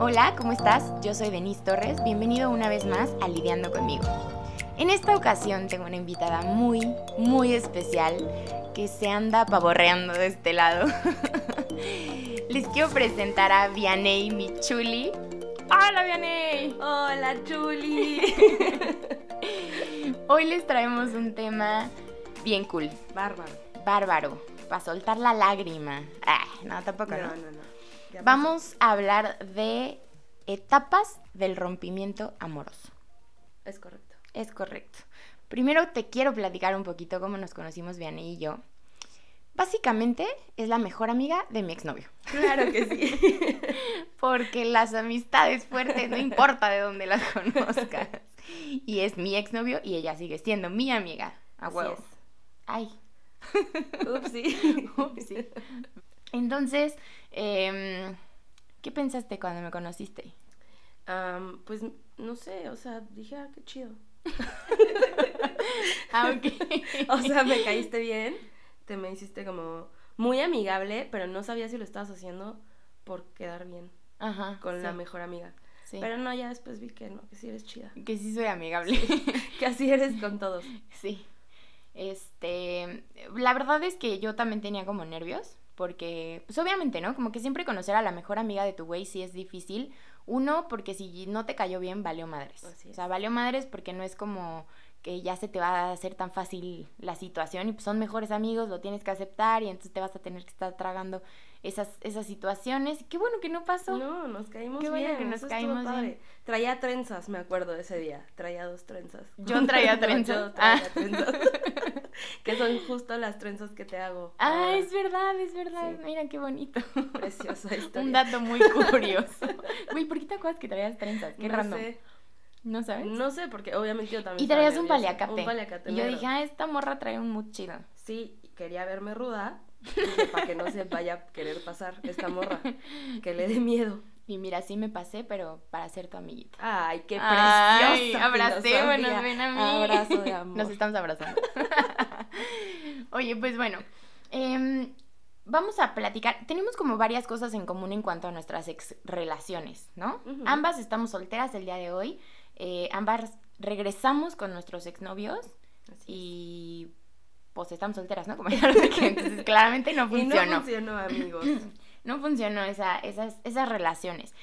Hola, ¿cómo estás? Yo soy Denise Torres. Bienvenido una vez más a Lidiando conmigo. En esta ocasión tengo una invitada muy, muy especial que se anda pavorreando de este lado. Les quiero presentar a Vianey Michuli. ¡Hola, Vianey! Hola, Chuli. Hoy les traemos un tema bien cool, Bárbaro. bárbaro, para soltar la lágrima. Ah, no, tampoco, No, ¿no? no, no. Vamos a hablar de etapas del rompimiento amoroso. Es correcto. Es correcto. Primero te quiero platicar un poquito cómo nos conocimos Vianney y yo. Básicamente es la mejor amiga de mi exnovio. Claro que sí. Porque las amistades fuertes no importa de dónde las conozcas. Y es mi exnovio y ella sigue siendo mi amiga. A huevo. es. Ay. Upsi. Upsi. Entonces, em, ¿qué pensaste cuando me conociste? Am, pues no sé, o sea, dije, ah, qué chido. Ah. O sea, me caíste bien, te me hiciste como muy amigable, pero no sabía si lo estabas haciendo por quedar bien Ajá. con la mejor amiga. sí. Pero no, ya después vi que no, que sí eres chida. Que sí soy amigable. Que así eres con todos. Sí. Este, la verdad es que yo también tenía como nervios, porque, pues obviamente, ¿no? Como que siempre conocer a la mejor amiga de tu güey sí es difícil. Uno, porque si no te cayó bien, valió madres. O sea, valió madres porque no es como que ya se te va a hacer tan fácil la situación y pues son mejores amigos, lo tienes que aceptar y entonces te vas a tener que estar tragando esas, esas situaciones. Qué bueno que no pasó. No, nos caímos Qué bueno bien. que nos caímos padre. bien. Traía trenzas, me acuerdo de ese día. Traía dos trenzas. Yo traía No, trenzas. yo traía Ah. trenzas. que son justo las trenzas que te hago. Ah, ahora. es verdad, es verdad. Sí. Mira qué bonito. Preciosa historia. Un dato muy curioso. Güey, ¿por qué te acuerdas que traías trenzas? Qué no random. Sé, ¿No sabes? no sé, porque obviamente yo también. y traías un paliacate. Un paliacate. Y yo dije, ah, esta morra trae un mood chido. Sí, quería verme ruda. Para que no se vaya a querer pasar esta morra. Que le dé miedo. Y mira, sí me pasé, pero para ser tu amiguita. Ay, qué preciosa. abracémonos, filosofía. ven a mí. Abrazo de amor. Nos estamos abrazando. Oye, pues bueno. em, vamos a platicar. Tenemos como varias cosas en común en cuanto a nuestras ex relaciones, ¿no? Ambas estamos solteras el día de hoy. Eh, ambas regresamos con nuestros exnovios. Así Y pues estamos solteras, ¿no? Como ya lo dije, entonces claramente no. Y funcionó. no funcionó, amigos. No funcionó esa, esas, esas relaciones.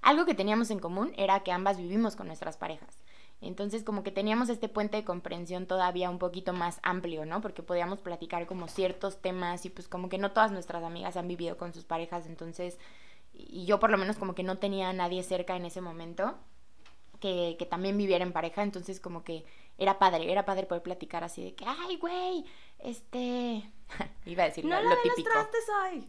Algo que teníamos en común era que ambas vivimos con nuestras parejas. Entonces como que teníamos este puente de comprensión todavía un poquito más amplio, ¿no? Porque podíamos platicar como ciertos temas y pues como que no todas nuestras amigas han vivido con sus parejas, entonces, y yo por lo menos como que no tenía a nadie cerca en ese momento que, que también viviera en pareja, entonces como que era padre, era padre poder platicar así de que, ay, güey, este... Iba a decir No lo, lo de los típico. trastes hoy.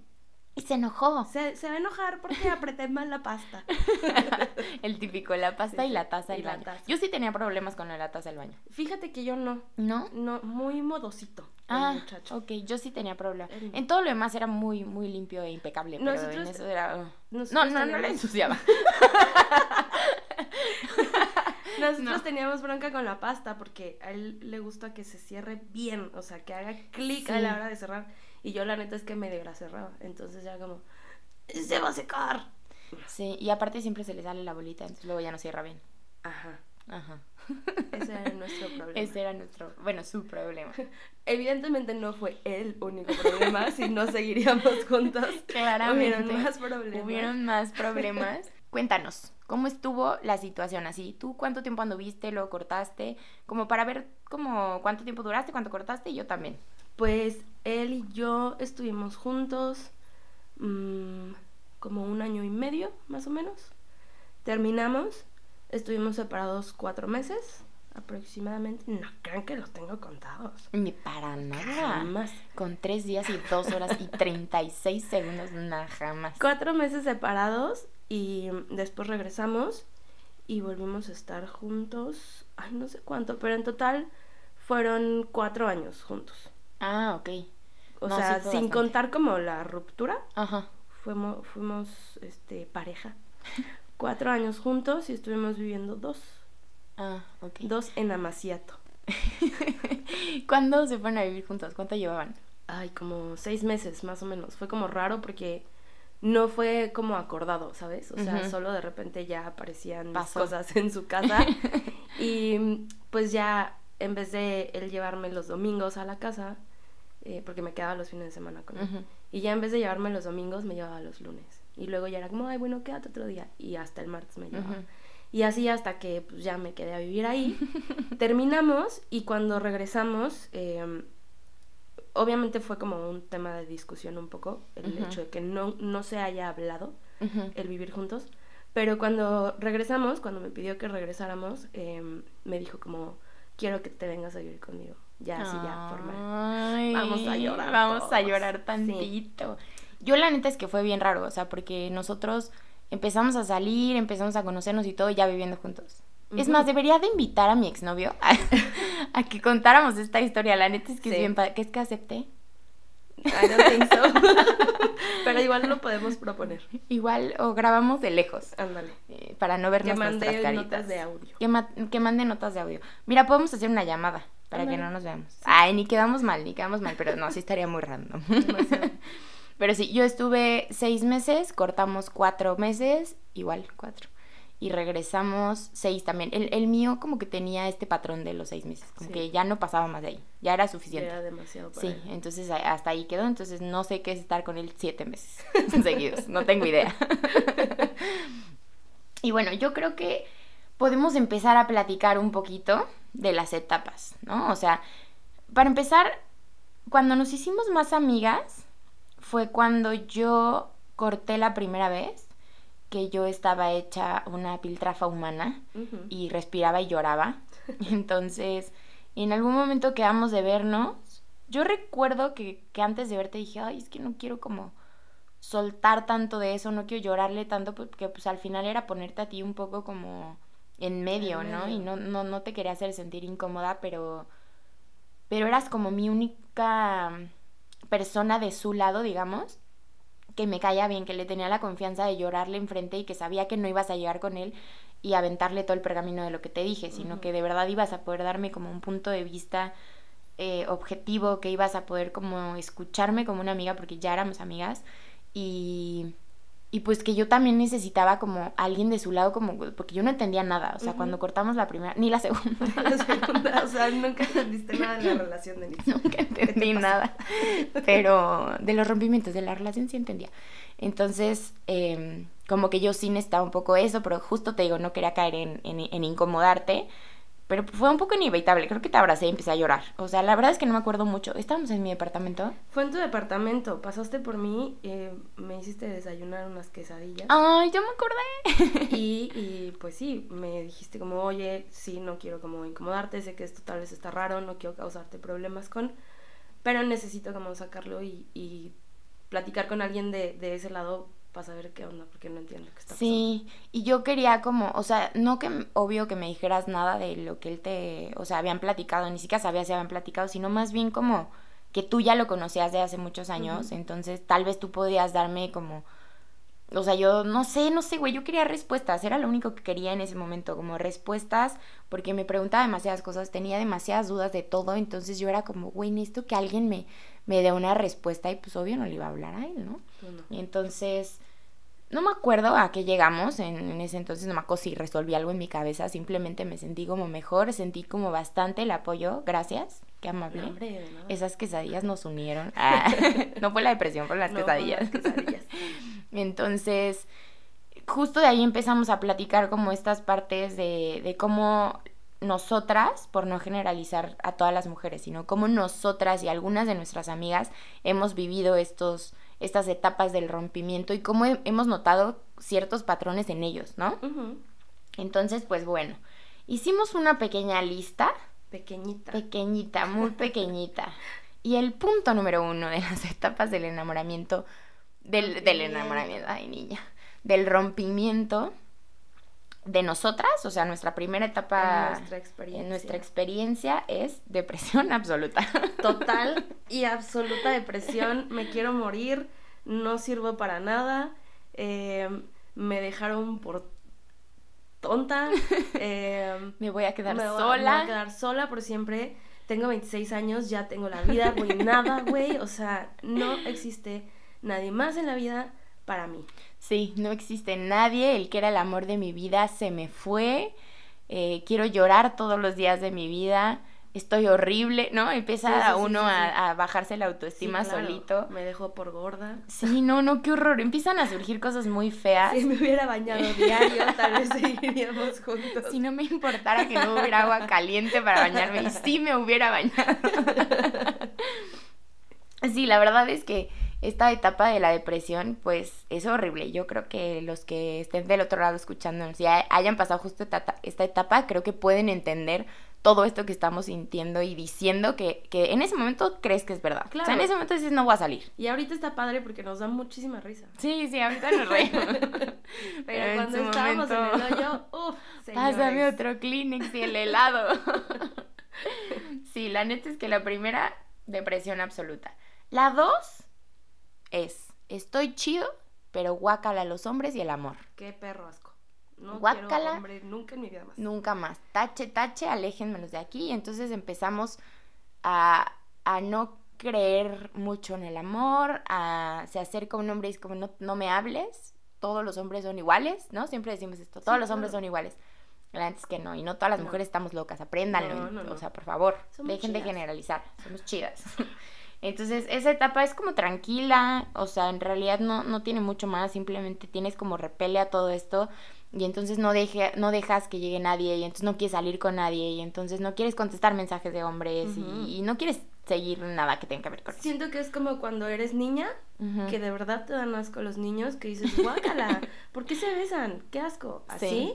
Y se enojó. Se, se va a enojar porque apreté mal la pasta. El típico, la pasta Sí, y la taza y la baño. taza. Yo sí tenía problemas con la taza del baño. Fíjate que yo no. ¿No? No, muy modosito. el Ah, muchacho. ok, yo sí tenía problemas. El- En todo lo demás era muy, muy limpio e impecable, pero Nosotros- en eso era... uh. No, no, no la ensuciaba. Nosotros No. teníamos bronca con la pasta porque a él le gusta que se cierre bien, o sea, que haga clic a la hora de cerrar. Y yo la neta es que medio la cerraba. Entonces ya como, se va a secar. Sí, y aparte siempre se le sale la bolita, entonces luego ya no cierra bien. Ajá, Ajá. ese era nuestro problema. Ese era nuestro, bueno, su problema. Evidentemente no fue el único problema, si no seguiríamos juntos. Claramente. Hubieron más problemas. Hubieron más problemas. Cuéntanos, ¿cómo estuvo la situación así? ¿Tú cuánto tiempo anduviste, lo cortaste? Como para ver como cuánto tiempo duraste, cuánto cortaste y yo también. Pues él y yo estuvimos juntos mm, como un año y medio, más o menos. Terminamos, estuvimos separados cuatro meses aproximadamente. No crean que los tengo contados. Ni para nada. Jamás. Con tres días y dos horas y 36 segundos, nada, jamás. Cuatro meses separados y después regresamos y volvimos a estar juntos. Ay, no sé cuánto, pero en total fueron cuatro años juntos. Ah, ok. O No, sea, sí sin bastante. contar como la ruptura, Ajá. fuimos, fuimos este, pareja. Cuatro años juntos y estuvimos viviendo dos. Ah, ok. Dos en Amaciato. ¿Cuándo se fueron a vivir juntos? ¿Cuánto llevaban? ay, como seis meses más o menos. Fue como raro porque no fue como acordado, ¿sabes? O sea, solo de repente ya aparecían mis cosas en su casa. y pues ya, en vez de él llevarme los domingos a la casa, eh, porque me quedaba los fines de semana con él. Y ya en vez de llevarme los domingos, me llevaba los lunes. Y luego ya era como, ay, bueno, quédate otro día. Y hasta el martes me llevaba. Y así hasta que pues, ya me quedé a vivir ahí. Terminamos y cuando regresamos, eh, obviamente fue como un tema de discusión un poco, el hecho de que no, no se haya hablado el vivir juntos. Pero cuando regresamos, cuando me pidió que regresáramos, eh, me dijo como, quiero que te vengas a vivir conmigo. Ya, así ya, formal. Ay, Vamos a llorar Vamos a llorar Sí. tantito. Yo la neta es que fue bien raro, o sea, porque nosotros empezamos a salir, empezamos a conocernos y todo ya viviendo juntos. Es más, debería de invitar a mi exnovio a, a que contáramos esta historia. La neta es que es bien que es que acepté. I don't think so. Pero igual lo podemos proponer. Igual o grabamos de lejos Ándale. eh, para no vernos Que nuestras mande caritas. notas de audio. Que, ma- que mande notas de audio. Mira, podemos hacer una llamada para que no nos veamos. Ay, ni quedamos mal, ni quedamos mal, pero no, sí estaría muy random. Pero sí, yo estuve seis meses, cortamos cuatro meses, igual, cuatro. Y regresamos seis también. El, el mío como que tenía este patrón de los seis meses, como Sí. que ya no pasaba más de ahí, ya era suficiente. Era demasiado para Sí, él. entonces hasta ahí quedó, entonces no sé qué es estar con él siete meses seguidos, no tengo idea. y bueno, yo creo que podemos empezar a platicar un poquito de las etapas, ¿no? O sea, para empezar, cuando nos hicimos más amigas, fue cuando yo corté la primera vez, que yo estaba hecha una piltrafa humana y respiraba y lloraba. Entonces, en algún momento quedamos de vernos. Yo recuerdo que, que antes de verte dije, ay, es que no quiero como soltar tanto de eso, no quiero llorarle tanto, porque pues al final era ponerte a ti un poco como en medio, ¿no? Y no, no, no te quería hacer sentir incómoda, pero, pero eras como mi única persona de su lado, digamos, que me caía bien, que le tenía la confianza de llorarle enfrente y que sabía que no ibas a llegar con él y aventarle todo el pergamino de lo que te dije, sino que de verdad ibas a poder darme como un punto de vista eh, objetivo, que ibas a poder como escucharme como una amiga, porque ya éramos amigas, y, y pues que yo también necesitaba como alguien de su lado, como porque yo no entendía nada, o sea, cuando cortamos la primera, ni la segunda, La segunda, o sea, nunca entendiste nada de la relación de Nix. nunca entendí nada, pero de los rompimientos de la relación sí entendía. Entonces, eh, como que yo sí necesitaba un poco eso, pero justo te digo, no quería caer en, en, en incomodarte, pero fue un poco inevitable, creo que te abracé y empecé a llorar. O sea, la verdad es que no me acuerdo mucho. Estábamos en mi departamento. Fue en tu departamento, pasaste por mí, eh, me hiciste desayunar unas quesadillas. Ay, yo me acordé. Y, y pues sí, me dijiste como, oye, sí, no quiero como incomodarte, sé que esto tal vez está raro, no quiero causarte problemas con, pero necesito como sacarlo y, y platicar con alguien de, de ese lado para saber qué onda, porque no entiendo qué está pasando. Sí, y yo quería como, o sea, no que obvio que me dijeras nada de lo que él te, o sea, habían platicado, ni siquiera sabía si habían platicado, sino más bien como que tú ya lo conocías de hace muchos años, entonces tal vez tú podías darme como, o sea, yo no sé, no sé, güey, yo quería respuestas, era lo único que quería en ese momento, como respuestas, porque me preguntaba demasiadas cosas, tenía demasiadas dudas de todo, entonces yo era como, güey, necesito que alguien me, me dé una respuesta y pues obvio no le iba a hablar a él, ¿no? Pues no. Y entonces, no me acuerdo a qué llegamos en, en ese entonces, no me acuerdo si resolví algo en mi cabeza, simplemente me sentí como mejor, sentí como bastante el apoyo, gracias, qué amable. No, hombre. Esas quesadillas nos unieron. Ah, no fue la depresión, fueron las No, quesadillas. las quesadillas. Entonces, justo de ahí empezamos a platicar como estas partes de, de cómo nosotras, por no generalizar a todas las mujeres, sino cómo nosotras y algunas de nuestras amigas hemos vivido estos, estas etapas del rompimiento y cómo he- hemos notado ciertos patrones en ellos, ¿no? Entonces, pues bueno, hicimos una pequeña lista, Pequeñita. pequeñita, muy pequeñita. Y el punto número uno de las etapas del enamoramiento, del, del enamoramiento, ay niña, del rompimiento de nosotras, o sea, nuestra primera etapa En nuestra experiencia. en nuestra experiencia es depresión absoluta. Total y absoluta depresión, me quiero morir, no sirvo para nada, eh, me dejaron por tonta, eh, Me voy a quedar me voy a- sola. me voy a quedar sola por siempre. tengo 26 años, ya tengo la vida nada, güey. O sea, no existe nadie más en la vida para mí. Sí, no existe nadie. El que era el amor de mi vida se me fue. Eh, quiero llorar todos los días de mi vida estoy horrible, ¿no? Empieza uno a, bajarse la autoestima solito. Me dejó por gorda. Sí, no, no, qué horror. Empiezan a surgir cosas muy feas. Si me hubiera bañado diario, tal vez seguiríamos juntos. Si no me importara que no hubiera agua caliente para bañarme, y sí me hubiera bañado. sí, la verdad es que esta etapa de la depresión, pues es horrible. Yo creo que los que estén del otro lado escuchándonos y hayan pasado justo esta etapa, creo que pueden entender todo esto que estamos sintiendo y diciendo que, que en ese momento crees que es verdad. Claro. O sea, en ese momento dices, no voy a salir. Y ahorita está padre porque nos da muchísima risa. Sí, sí, ahorita nos reímos. Pero, cuando estábamos en el hoyo, uff, Pásame otro Kleenex y el helado. sí, la neta es que la primera, depresión absoluta. La dos es, estoy chido, pero guácala a los hombres y el amor. Qué perro asco. No quiero hombre nunca en mi vida más. Nunca más. Tache, tache, aléjenmelos de aquí. Y entonces empezamos a, a no creer mucho en el amor, a, se acerca un hombre y es como, no, no me hables, todos los hombres son iguales, ¿no? Siempre decimos esto, todos los hombres son iguales. La es que no, y no todas las mujeres estamos locas, apréndanlo, o sea, por favor, dejen de generalizar, somos chidas. Entonces, esa etapa es como tranquila, o sea, en realidad no, no tiene mucho más, simplemente tienes como repele a todo esto y entonces no, deje, no dejas que llegue nadie y entonces no quieres salir con nadie y entonces no quieres contestar mensajes de hombres y, no quieres seguir nada que tenga que ver con eso. Siento que es como cuando eres niña, que de verdad te dan asco los niños, que dices, guácala, ¿por qué se besan? ¡Qué asco! Así,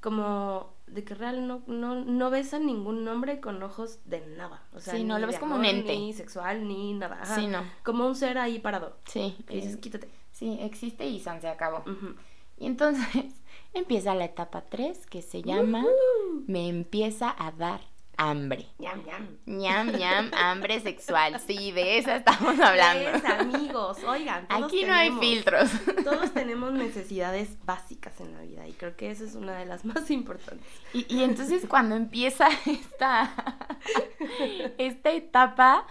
como de que real no, no, no besan ningún hombre con ojos de nada. O sea, sí, no lo ves como un ente. Ni sexual, ni nada. Sí, no. Como un ser ahí parado. Sí. Y dices, quítate. Sí, existe y San se acabó. Y entonces empieza la etapa 3 que se llama Me empieza a dar hambre. Ñam, ñam. Ñam, ñam, hambre sexual. Sí, de esa estamos hablando. Es, amigos, oigan. Aquí no hay filtros. Todos tenemos necesidades básicas en la vida y creo que esa es una de las más importantes. Y, y entonces cuando empieza esta, esta etapa,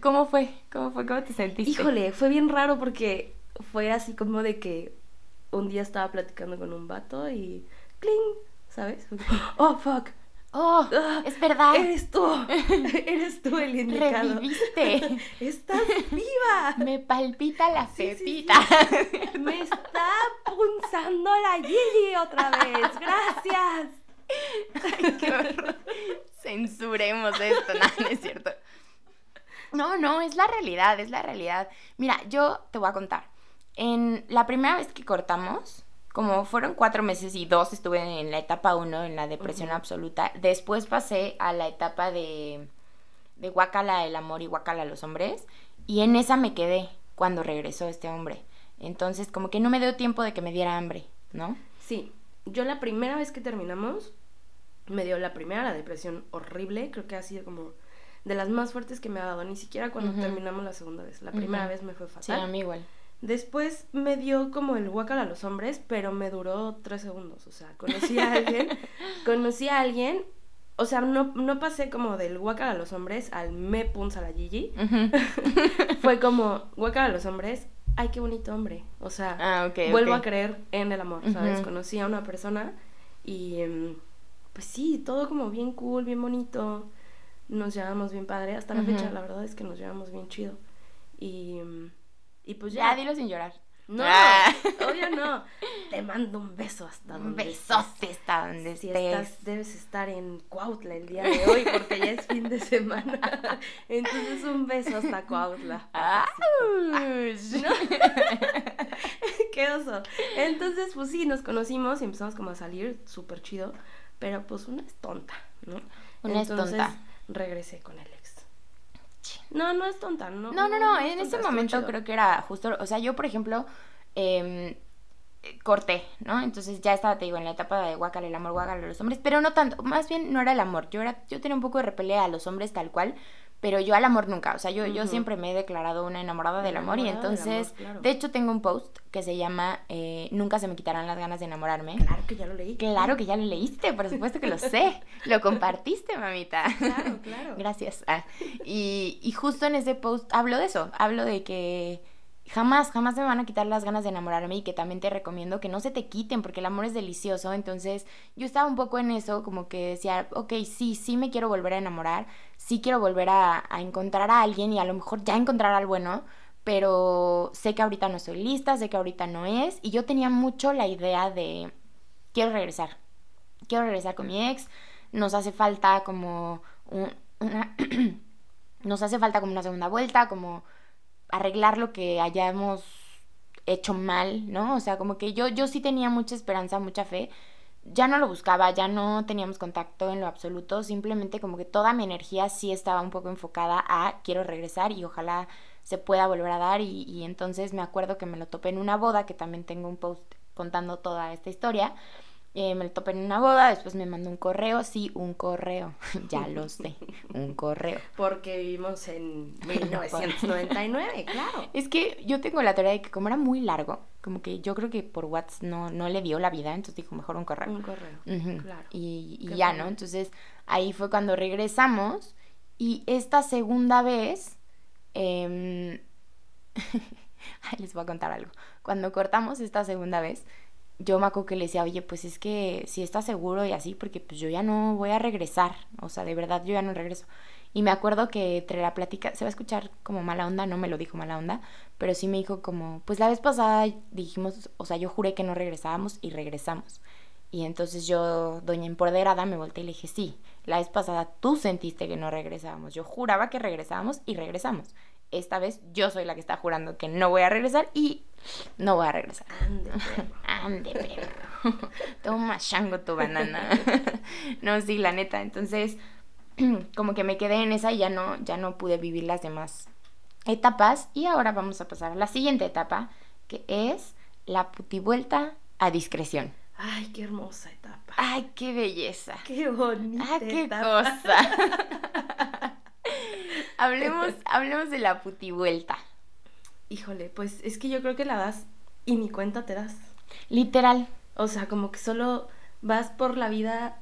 ¿cómo fue? ¿Cómo fue? ¿Cómo te sentiste? Híjole, fue bien raro porque fue así como de que un día estaba platicando con un vato y ¡cling! ¿Sabes? Oh, fuck. Oh, ah, es verdad. Eres tú. Eres tú el indicado. Reviviste. Estás viva. Me palpita la pepita. Me está punzando la Gigi otra vez. Gracias. Ay, qué horror. Censuremos esto. No, no es cierto. No, no, es la realidad, es la realidad. Mira, yo te voy a contar. En la primera vez que cortamos, como fueron cuatro meses y dos estuve en la etapa uno, en la depresión absoluta, después pasé a la etapa de, de guacala el amor y guacala los hombres, y en esa me quedé cuando regresó este hombre. Entonces, como que no me dio tiempo de que me diera hambre, ¿no? Sí, yo la primera vez que terminamos, me dio la primera, la depresión horrible, creo que ha sido como de las más fuertes que me ha dado, ni siquiera cuando terminamos la segunda vez, la primera vez me fue fatal. Sí, a mí igual. Después me dio como el guacal a los hombres, pero me duró tres segundos. O sea, conocí a alguien, conocí a alguien, o sea, no, no pasé como del guacal a los hombres al me punza la Gigi. Fue como guacal a los hombres, ay, qué bonito hombre. O sea, ah, vuelvo a creer en el amor, ¿sabes? Conocí a una persona y em, pues sí, todo como bien cool, bien bonito. Nos llevamos bien padre. Hasta la fecha, la verdad es que nos llevamos bien chido. Y em, y pues ya. Ya, dilo sin llorar. No, ah. obvio no. Te mando un beso hasta donde Un besote hasta donde si Estás, debes estar en Cuautla el día de hoy porque ya es fin de semana. Entonces un beso hasta Cuautla. Ah. Qué oso. Entonces, pues sí, nos conocimos y empezamos como a salir súper chido. Pero pues una es tonta, ¿no? Una es tonta. regresé con él. No, no es tonta, no. No, no, no, en ese momento creo que era justo, o sea, yo por ejemplo, eh, corté, ¿no? Entonces ya estaba, te digo, en la etapa de guacala, el amor, guacala a los hombres, pero no tanto, más bien no era el amor, yo, era, yo tenía un poco de repelea a los hombres tal cual, pero yo al amor nunca, o sea, yo, yo siempre me he declarado una enamorada del amor y Enamorada entonces, amor, claro. de hecho tengo un post que se llama eh, Nunca se me quitarán las ganas de enamorarme. Claro que ya lo leí. Claro que ya lo leíste, por supuesto que lo sé, lo compartiste, mamita. Claro, claro. Gracias. Ah, y, y justo en ese post hablo de eso, hablo de que jamás, jamás me van a quitar las ganas de enamorarme y que también te recomiendo que no se te quiten porque el amor es delicioso. Entonces yo estaba un poco en eso, como que decía, ok, sí, sí me quiero volver a enamorar, sí quiero volver a, a encontrar a alguien y a lo mejor ya encontrar al bueno, pero sé que ahorita no estoy lista, sé que ahorita no es. Y yo tenía mucho la idea de, quiero regresar, quiero regresar con mi ex, nos hace falta como un- nos hace falta como una segunda vuelta, como arreglar lo que hayamos hecho mal, ¿no? O sea, como que yo, yo sí tenía mucha esperanza, mucha fe. Ya no lo buscaba, ya no teníamos contacto en lo absoluto, simplemente como que toda mi energía sí estaba un poco enfocada a quiero regresar y ojalá se pueda volver a dar y, y entonces me acuerdo que me lo topé en una boda, que también tengo un post contando toda esta historia, eh, me lo topé en una boda, después me mandó un correo, sí, un correo, ya lo sé, un correo. Porque vivimos en 1999, claro. Es que yo tengo la teoría de que como era muy largo, como que yo creo que por WhatsApp no, no le dio la vida, entonces dijo mejor un correo. Un correo. Claro. Y, ya, bueno. ¿no? Entonces ahí fue cuando regresamos y esta segunda vez, ay, les voy a contar algo. Cuando cortamos esta segunda vez, yo me que le decía, oye, pues es que si estás seguro y así, porque pues yo ya no voy a regresar, o sea, de verdad yo ya no regreso. Y me acuerdo que entre la plática, se va a escuchar como mala onda, no me lo dijo mala onda, pero sí me dijo como, pues la vez pasada dijimos, o sea, yo juré que no regresábamos y regresamos. Y entonces yo, doña empoderada, me volteé y le dije, sí, la vez pasada tú sentiste que no regresábamos. Yo juraba que regresábamos y regresamos. Esta vez yo soy la que está jurando que no voy a regresar y no voy a regresar. Ande, perro. Ande, perro. Toma chango tu banana. no, sí, la neta. Entonces, como que me quedé en esa y ya no, ya no pude vivir las demás etapas. Y ahora vamos a pasar a la siguiente etapa, que es la putivuelta a discreción. Ay, qué hermosa etapa. ¡Ay, qué belleza! Qué bonita. ¡Ah, qué etapa. cosa! hablemos, hablemos de la putivuelta. Híjole, pues es que yo creo que la das y ni cuenta te das. Literal. O sea, como que solo vas por la vida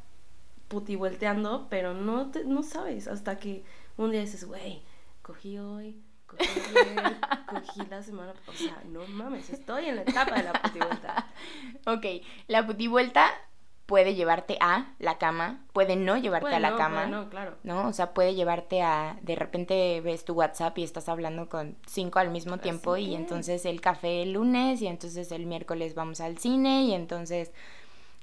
putivuelteando, pero no, te, no sabes hasta que un día dices, güey, cogí hoy, cogí ayer, cogí la semana. O sea, no mames, estoy en la etapa de la putivuelta. Ok, la putivuelta puede llevarte a la cama, puede no llevarte Puede a la no, cama. no, claro. ¿no? O sea, puede llevarte a, de repente ves tu WhatsApp y estás hablando con cinco al mismo tiempo y es. entonces el café el lunes y entonces el miércoles vamos al cine y entonces,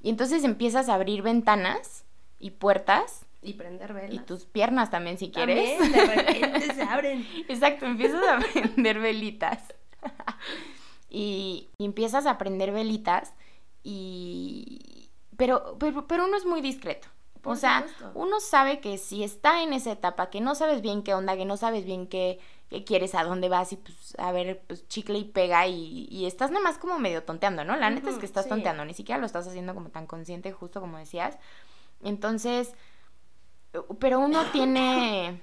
y entonces empiezas a abrir ventanas y puertas Y prender velas. y tus piernas también si quieres. De repente se abren. Exacto, empiezas a prender velitas. y, y empiezas a prender velitas y... Pero, pero, pero uno es muy discreto. Por o sea, supuesto. uno sabe que si está en esa etapa, que no sabes bien qué onda, que no sabes bien qué, qué quieres, a dónde vas y pues a ver, pues chicle y pega y, y estás nada más como medio tonteando, ¿no? La neta es que estás sí. tonteando, ni siquiera lo estás haciendo como tan consciente, justo como decías. Entonces, pero uno tiene...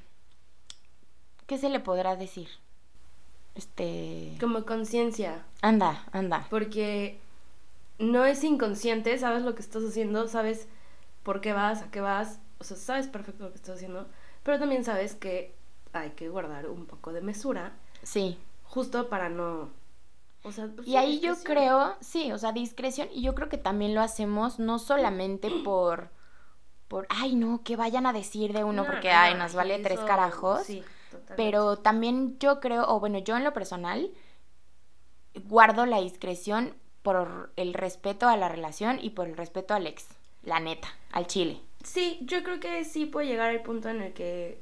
¿Qué se le podrá decir? Este... Como conciencia. Anda, anda. Porque no es inconsciente, sabes lo que estás haciendo, sabes por qué vas, a qué vas, o sea, sabes perfecto lo que estás haciendo, pero también sabes que hay que guardar un poco de mesura, Sí. justo para no... O sea, pues, Y ahí yo creo, sí, o sea, discreción, y yo creo que también lo hacemos no solamente por, por, ay, no, que vayan a decir de uno, No, porque, no, ay, no, nos vale tres carajos, sí, pero también yo creo, o bueno, yo en lo personal, guardo la discreción por el respeto a la relación y por el respeto al ex, la neta, al chile. Sí, yo creo que sí puede llegar el punto en el que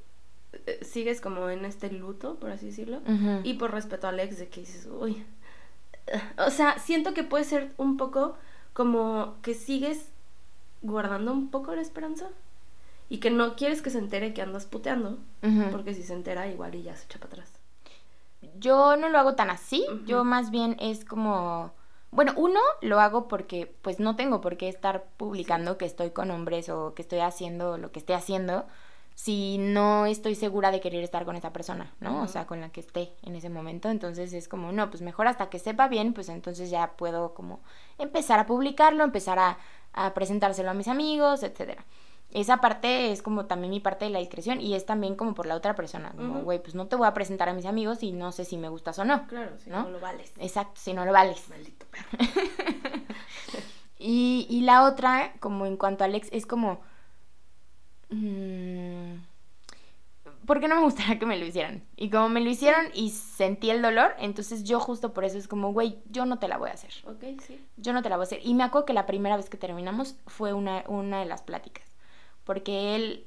eh, sigues como en este luto, por así decirlo, y por respeto al ex de que dices, uy, o sea, siento que puede ser un poco como que sigues guardando un poco la esperanza y que no quieres que se entere que andas puteando, porque si se entera igual y ya se echa para atrás. Yo no lo hago tan así, yo más bien es como, bueno, uno lo hago porque pues no tengo por qué estar publicando que estoy con hombres o que estoy haciendo lo que esté haciendo, si no estoy segura de querer estar con esa persona, ¿no? O sea, con la que esté en ese momento. Entonces es como, no, pues mejor hasta que sepa bien, pues entonces ya puedo como empezar a publicarlo, empezar a, a presentárselo a mis amigos, etcétera. Esa parte es como también mi parte de la discreción y es también como por la otra persona. Como, güey, pues no te voy a presentar a mis amigos y no sé si me gustas o no. Claro, si no, lo vales. Exacto, si no lo vales. Maldito perro. Y, y la otra, como en cuanto a Alex, es como... mm, ¿Por qué no me gustaría que me lo hicieran? Y como me lo hicieron y sentí el dolor, entonces yo justo por eso es como, güey, yo no te la voy a hacer. ok, sí. Yo no te la voy a hacer. Y me acuerdo que la primera vez que terminamos fue una, una de las pláticas. Porque él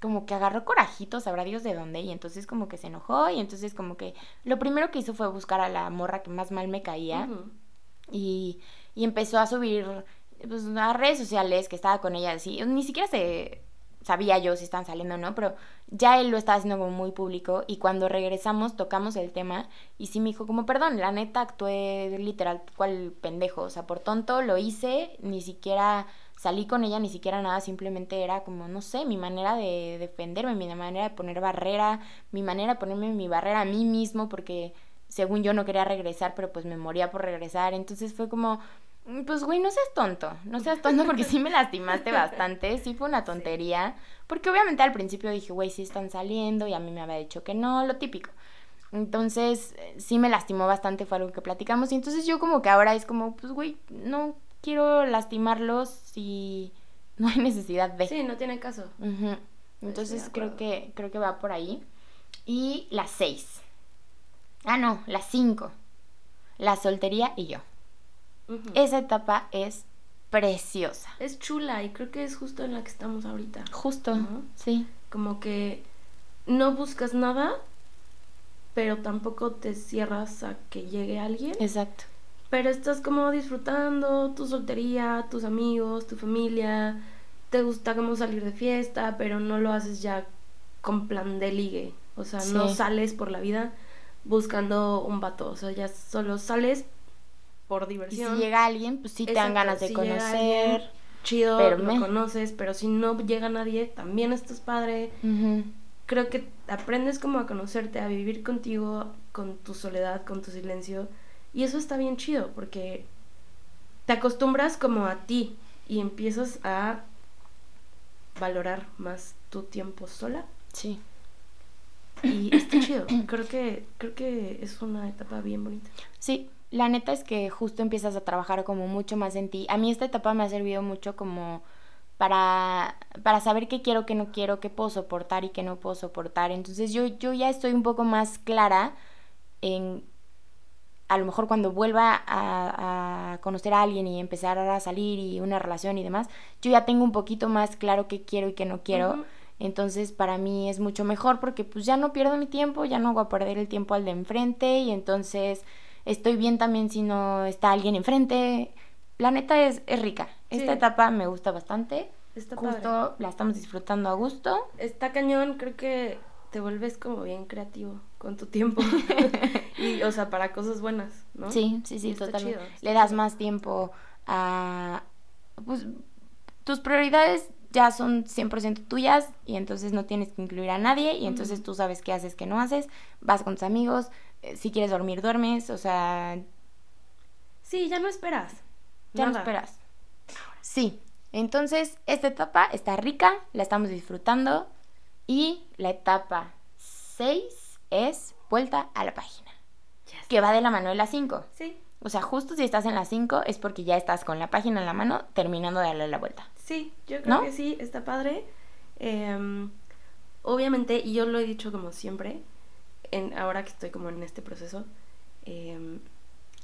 como que agarró corajitos, sabrá Dios de dónde, y entonces como que se enojó, y entonces como que lo primero que hizo fue buscar a la morra que más mal me caía, y, y empezó a subir pues, a redes sociales que estaba con ella así, ni siquiera se sabía yo si estaban saliendo o no, pero ya él lo estaba haciendo como muy público y cuando regresamos tocamos el tema y sí me dijo como, perdón, la neta actué literal cual pendejo, o sea, por tonto lo hice, ni siquiera salí con ella, ni siquiera nada, simplemente era como, no sé, mi manera de defenderme, mi manera de poner barrera, mi manera de ponerme mi barrera a mí mismo porque según yo no quería regresar, pero pues me moría por regresar, entonces fue como, "Mm, pues güey, no seas tonto, no seas tonto porque sí me lastimaste bastante, sí fue una tontería, porque obviamente al principio dije, güey, sí están saliendo y a mí me había dicho que no, lo típico. Entonces, eh, sí me lastimó bastante, fue algo que platicamos. Y entonces yo como que ahora es como, pues, güey, no quiero lastimarlos si no hay necesidad de. Sí, no tiene caso. Entonces creo que, creo que va por ahí. Y las seis. Ah, no, las cinco. La soltería y yo. Esa etapa es preciosa. Es chula y creo que es justo en la que estamos ahorita. Justo, Ujú. sí. Como que no buscas nada, pero tampoco te cierras a que llegue alguien. Exacto. Pero estás como disfrutando tu soltería, tus amigos, tu familia. Te gusta como salir de fiesta, pero no lo haces ya con plan de ligue. O sea, no sales por la vida buscando un vato. O sea, ya solo sales por Y diversión. si llega alguien, pues sí te dan ganas de si conocer. alguien, chido, pero lo me- conoces, pero si no llega nadie, también estás padre. Creo que aprendes como a conocerte, a vivir contigo, con tu soledad, con tu silencio. Y eso está bien chido, porque te acostumbras como a ti y empiezas a valorar más tu tiempo sola. Sí. Y está chido. Creo que, creo que es una etapa bien bonita. Sí, la neta es que justo empiezas a trabajar como mucho más en ti. A mí esta etapa me ha servido mucho como para, para saber qué quiero, qué no quiero, qué puedo soportar y qué no puedo soportar. Entonces yo, yo ya estoy un poco más clara en, a lo mejor cuando vuelva a, a conocer a alguien y empezar a salir y una relación y demás, yo ya tengo un poquito más claro qué quiero y qué no quiero. Entonces para mí es mucho mejor porque pues ya no pierdo mi tiempo, ya no voy a perder el tiempo al de enfrente y entonces estoy bien también si no está alguien enfrente. La neta es, es rica. Esta etapa me gusta bastante. Está Justo padre. la estamos disfrutando a gusto. Está cañón, creo que te vuelves como bien creativo con tu tiempo. y, o sea, para cosas buenas, ¿no? Sí, sí, sí, totalmente. chido, Le das chido. más tiempo a... Pues tus prioridades ya son 100% tuyas y entonces no tienes que incluir a nadie y entonces tú sabes qué haces, qué no haces, vas con tus amigos, eh, si quieres dormir, duermes, o sea, Sí, ya no esperas. ya no esperas. Sí, entonces esta etapa está rica, la estamos disfrutando y la etapa 6 es vuelta a la página, Yes. que va de la mano de la 5. Sí, O sea, justo si estás en la 5 es porque ya estás con la página en la mano terminando de darle la vuelta. sí, yo creo ¿No? que sí, está padre. Em, obviamente, y yo lo he dicho como siempre, en, ahora que estoy como en este proceso, em,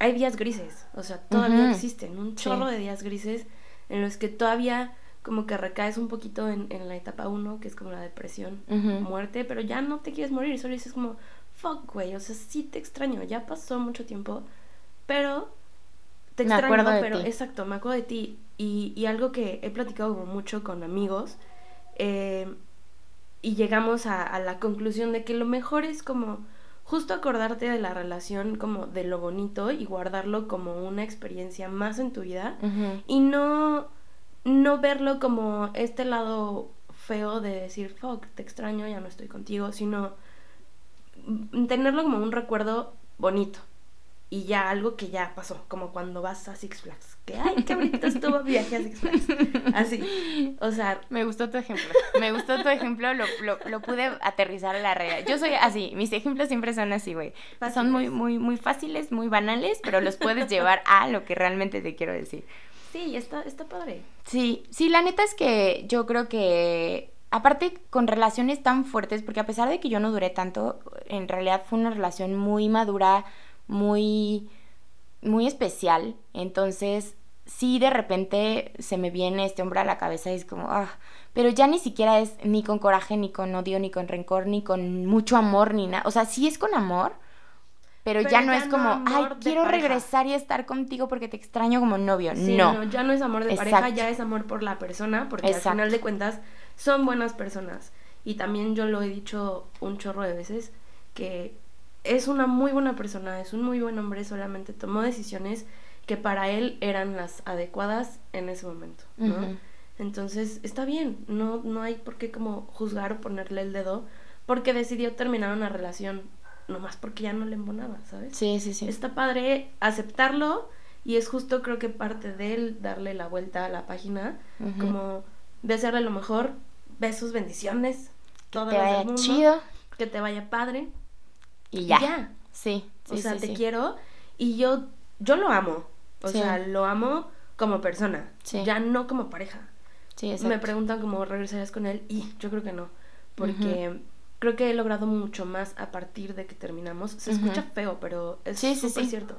hay días grises, o sea, todavía existen un Sí. chorro de días grises en los que todavía como que recaes un poquito en, en la etapa 1, que es como la depresión, muerte, pero ya no te quieres morir, solo dices como, fuck, güey, o sea, sí te extraño, ya pasó mucho tiempo, pero te Me extraño, acuerdo de pero ti. exacto, me acuerdo de ti. Y, y algo que he platicado como mucho con amigos, eh, y llegamos a, a la conclusión de que lo mejor es como justo acordarte de la relación como de lo bonito y guardarlo como una experiencia más en tu vida y no, no verlo como este lado feo de decir, fuck, te extraño, ya no estoy contigo, sino tenerlo como un recuerdo bonito y ya algo que ya pasó, como cuando vas a Six Flags. Que, ay, qué bonito estuvo viaje a Six Flags. Así, o sea... Me gustó tu ejemplo, me gustó tu ejemplo, lo, lo, lo pude aterrizar a la realidad. Yo soy así, mis ejemplos siempre son así, güey. Son muy, muy, muy fáciles, muy banales, pero los puedes llevar a lo que realmente te quiero decir. Sí, está, está padre. Sí, sí, la neta es que yo creo que aparte con relaciones tan fuertes, porque a pesar de que yo no duré tanto, en realidad fue una relación muy madura, muy, muy especial. Entonces, sí, de repente se me viene este hombre a la cabeza y es como, ah, pero ya ni siquiera es ni con coraje, ni con odio, ni con rencor, ni con mucho amor, ni nada. O sea, sí es con amor, pero, ya no es como, ay, quiero regresar y estar contigo porque te extraño como novio. no. ya no es amor de pareja, ya es amor por la persona, porque al final de cuentas son buenas personas. Y también yo lo he dicho un chorro de veces, que es una muy buena persona, es un muy buen hombre, solamente tomó decisiones que para él eran las adecuadas en ese momento, ¿no? Entonces, está bien, no, no hay por qué como juzgar o ponerle el dedo porque decidió terminar una relación nomás porque ya no le embonaba, ¿sabes? Sí, sí, sí. Está padre aceptarlo y es justo creo que parte de él darle la vuelta a la página, como desearle lo mejor, besos, bendiciones, que te vaya chido, que te vaya padre y ya. Sí, O sea, te quiero y yo, yo lo amo. O sea, lo amo como persona, ya no como pareja. Sí, Me preguntan cómo regresarías con él y yo creo que no, porque creo que he logrado mucho más a partir de que terminamos. Se escucha feo, pero es súper cierto.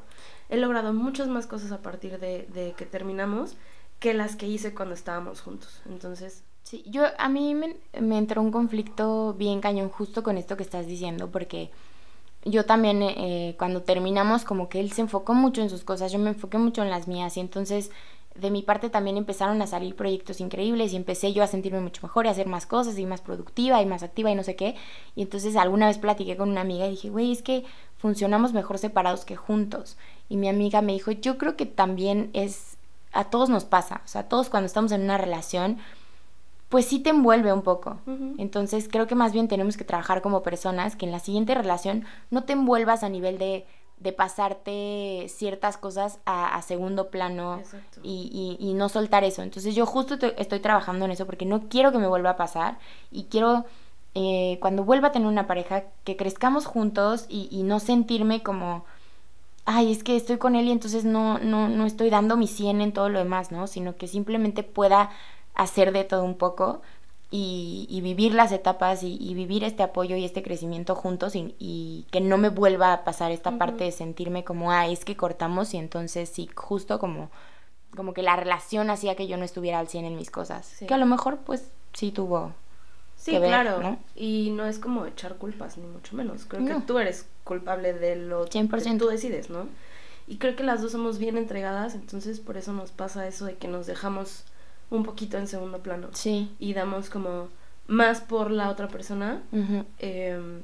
He logrado muchas más cosas a partir de, de, que terminamos que las que hice cuando estábamos juntos. Entonces... Sí, yo a mí me, me entró un conflicto bien cañón justo con esto que estás diciendo, porque yo también eh, cuando terminamos como que él se enfocó mucho en sus cosas, yo me enfoqué mucho en las mías y entonces de mi parte también empezaron a salir proyectos increíbles y empecé yo a sentirme mucho mejor y a hacer más cosas y más productiva y más activa y no sé qué. Y entonces alguna vez platiqué con una amiga y dije, güey, es que funcionamos mejor separados que juntos. Y mi amiga me dijo, yo creo que también es, a todos nos pasa, o sea, todos cuando estamos en una relación, pues sí te envuelve un poco. Entonces creo que más bien tenemos que trabajar como personas que en la siguiente relación no te envuelvas a nivel de, de pasarte ciertas cosas a, segundo plano y, y, no soltar eso. Entonces yo justo estoy trabajando en eso porque no quiero que me vuelva a pasar y quiero eh, cuando vuelva a tener una pareja que crezcamos juntos y, y no sentirme como ay, es que estoy con él y entonces no, no, no estoy dando mi 100 en todo lo demás, ¿no? Sino que simplemente pueda hacer de todo un poco y, vivir las etapas y, vivir este apoyo y este crecimiento juntos y, que no me vuelva a pasar esta parte de sentirme como, ah, es que cortamos y entonces sí, justo como, como que la relación hacía que yo no estuviera al 100 en mis cosas. Que a lo mejor pues sí tuvo Sí, claro. Y no es como echar culpas, ni mucho menos. Creo que tú eres culpable de lo 100%. que tú decides, ¿no? Y creo que las dos somos bien entregadas, entonces por eso nos pasa eso de que nos dejamos un poquito en segundo plano. Sí. Y damos como más por la otra persona. Em,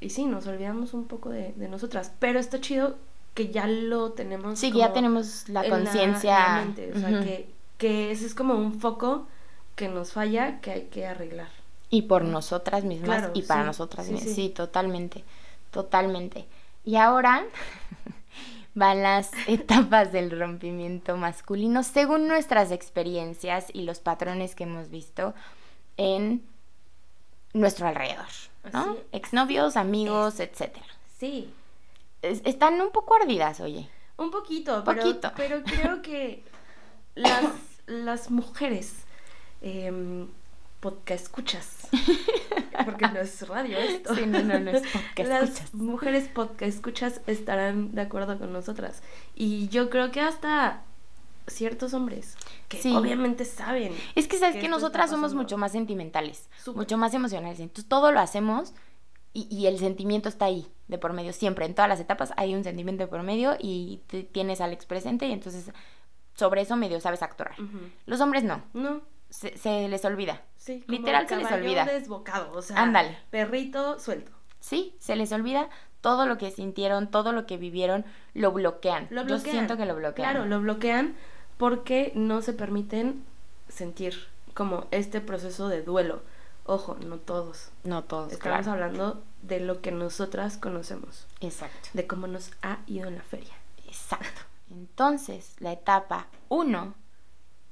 y sí, nos olvidamos un poco de, nosotras. Pero está chido que ya lo tenemos. Sí, que ya tenemos la conciencia. O sea, que, que ese es como un foco que nos falla que hay que arreglar. Y por nosotras mismas y para nosotras mismas. sí, totalmente. Totalmente. Y ahora van las etapas del rompimiento masculino según nuestras experiencias y los patrones que hemos visto en nuestro alrededor, ¿no? Exnovios, amigos, etcétera. Sí. están un poco ardidas, oye. Un poquito, Poquito. Pero, creo que las, las mujeres eh, podcast escuchas. Porque no es radio esto. Sí, no, no, no es podcast Las mujeres podcast escuchas estarán de acuerdo con nosotras. Y yo creo que hasta ciertos hombres que obviamente saben. Es que sabes que, nosotras somos mucho más sentimentales, mucho más emocionales. Entonces todo lo hacemos y, y, el sentimiento está ahí, de por medio. Siempre, en todas las etapas hay un sentimiento de por medio y tienes al ex presente y entonces sobre eso medio sabes actuar. Los hombres no. No se, les olvida. Sí, literal se les olvida. desbocado, o sea, Ándale. perrito suelto. Sí, se les olvida todo lo que sintieron, todo lo que vivieron, lo bloquean. Lo bloquean. Yo siento que lo bloquean. Claro, lo bloquean porque no se permiten sentir como este proceso de duelo. Ojo, no todos. No todos, Estamos claro. hablando de lo que nosotras conocemos, Exacto. de cómo nos ha ido en la feria. Exacto. Entonces, la etapa 1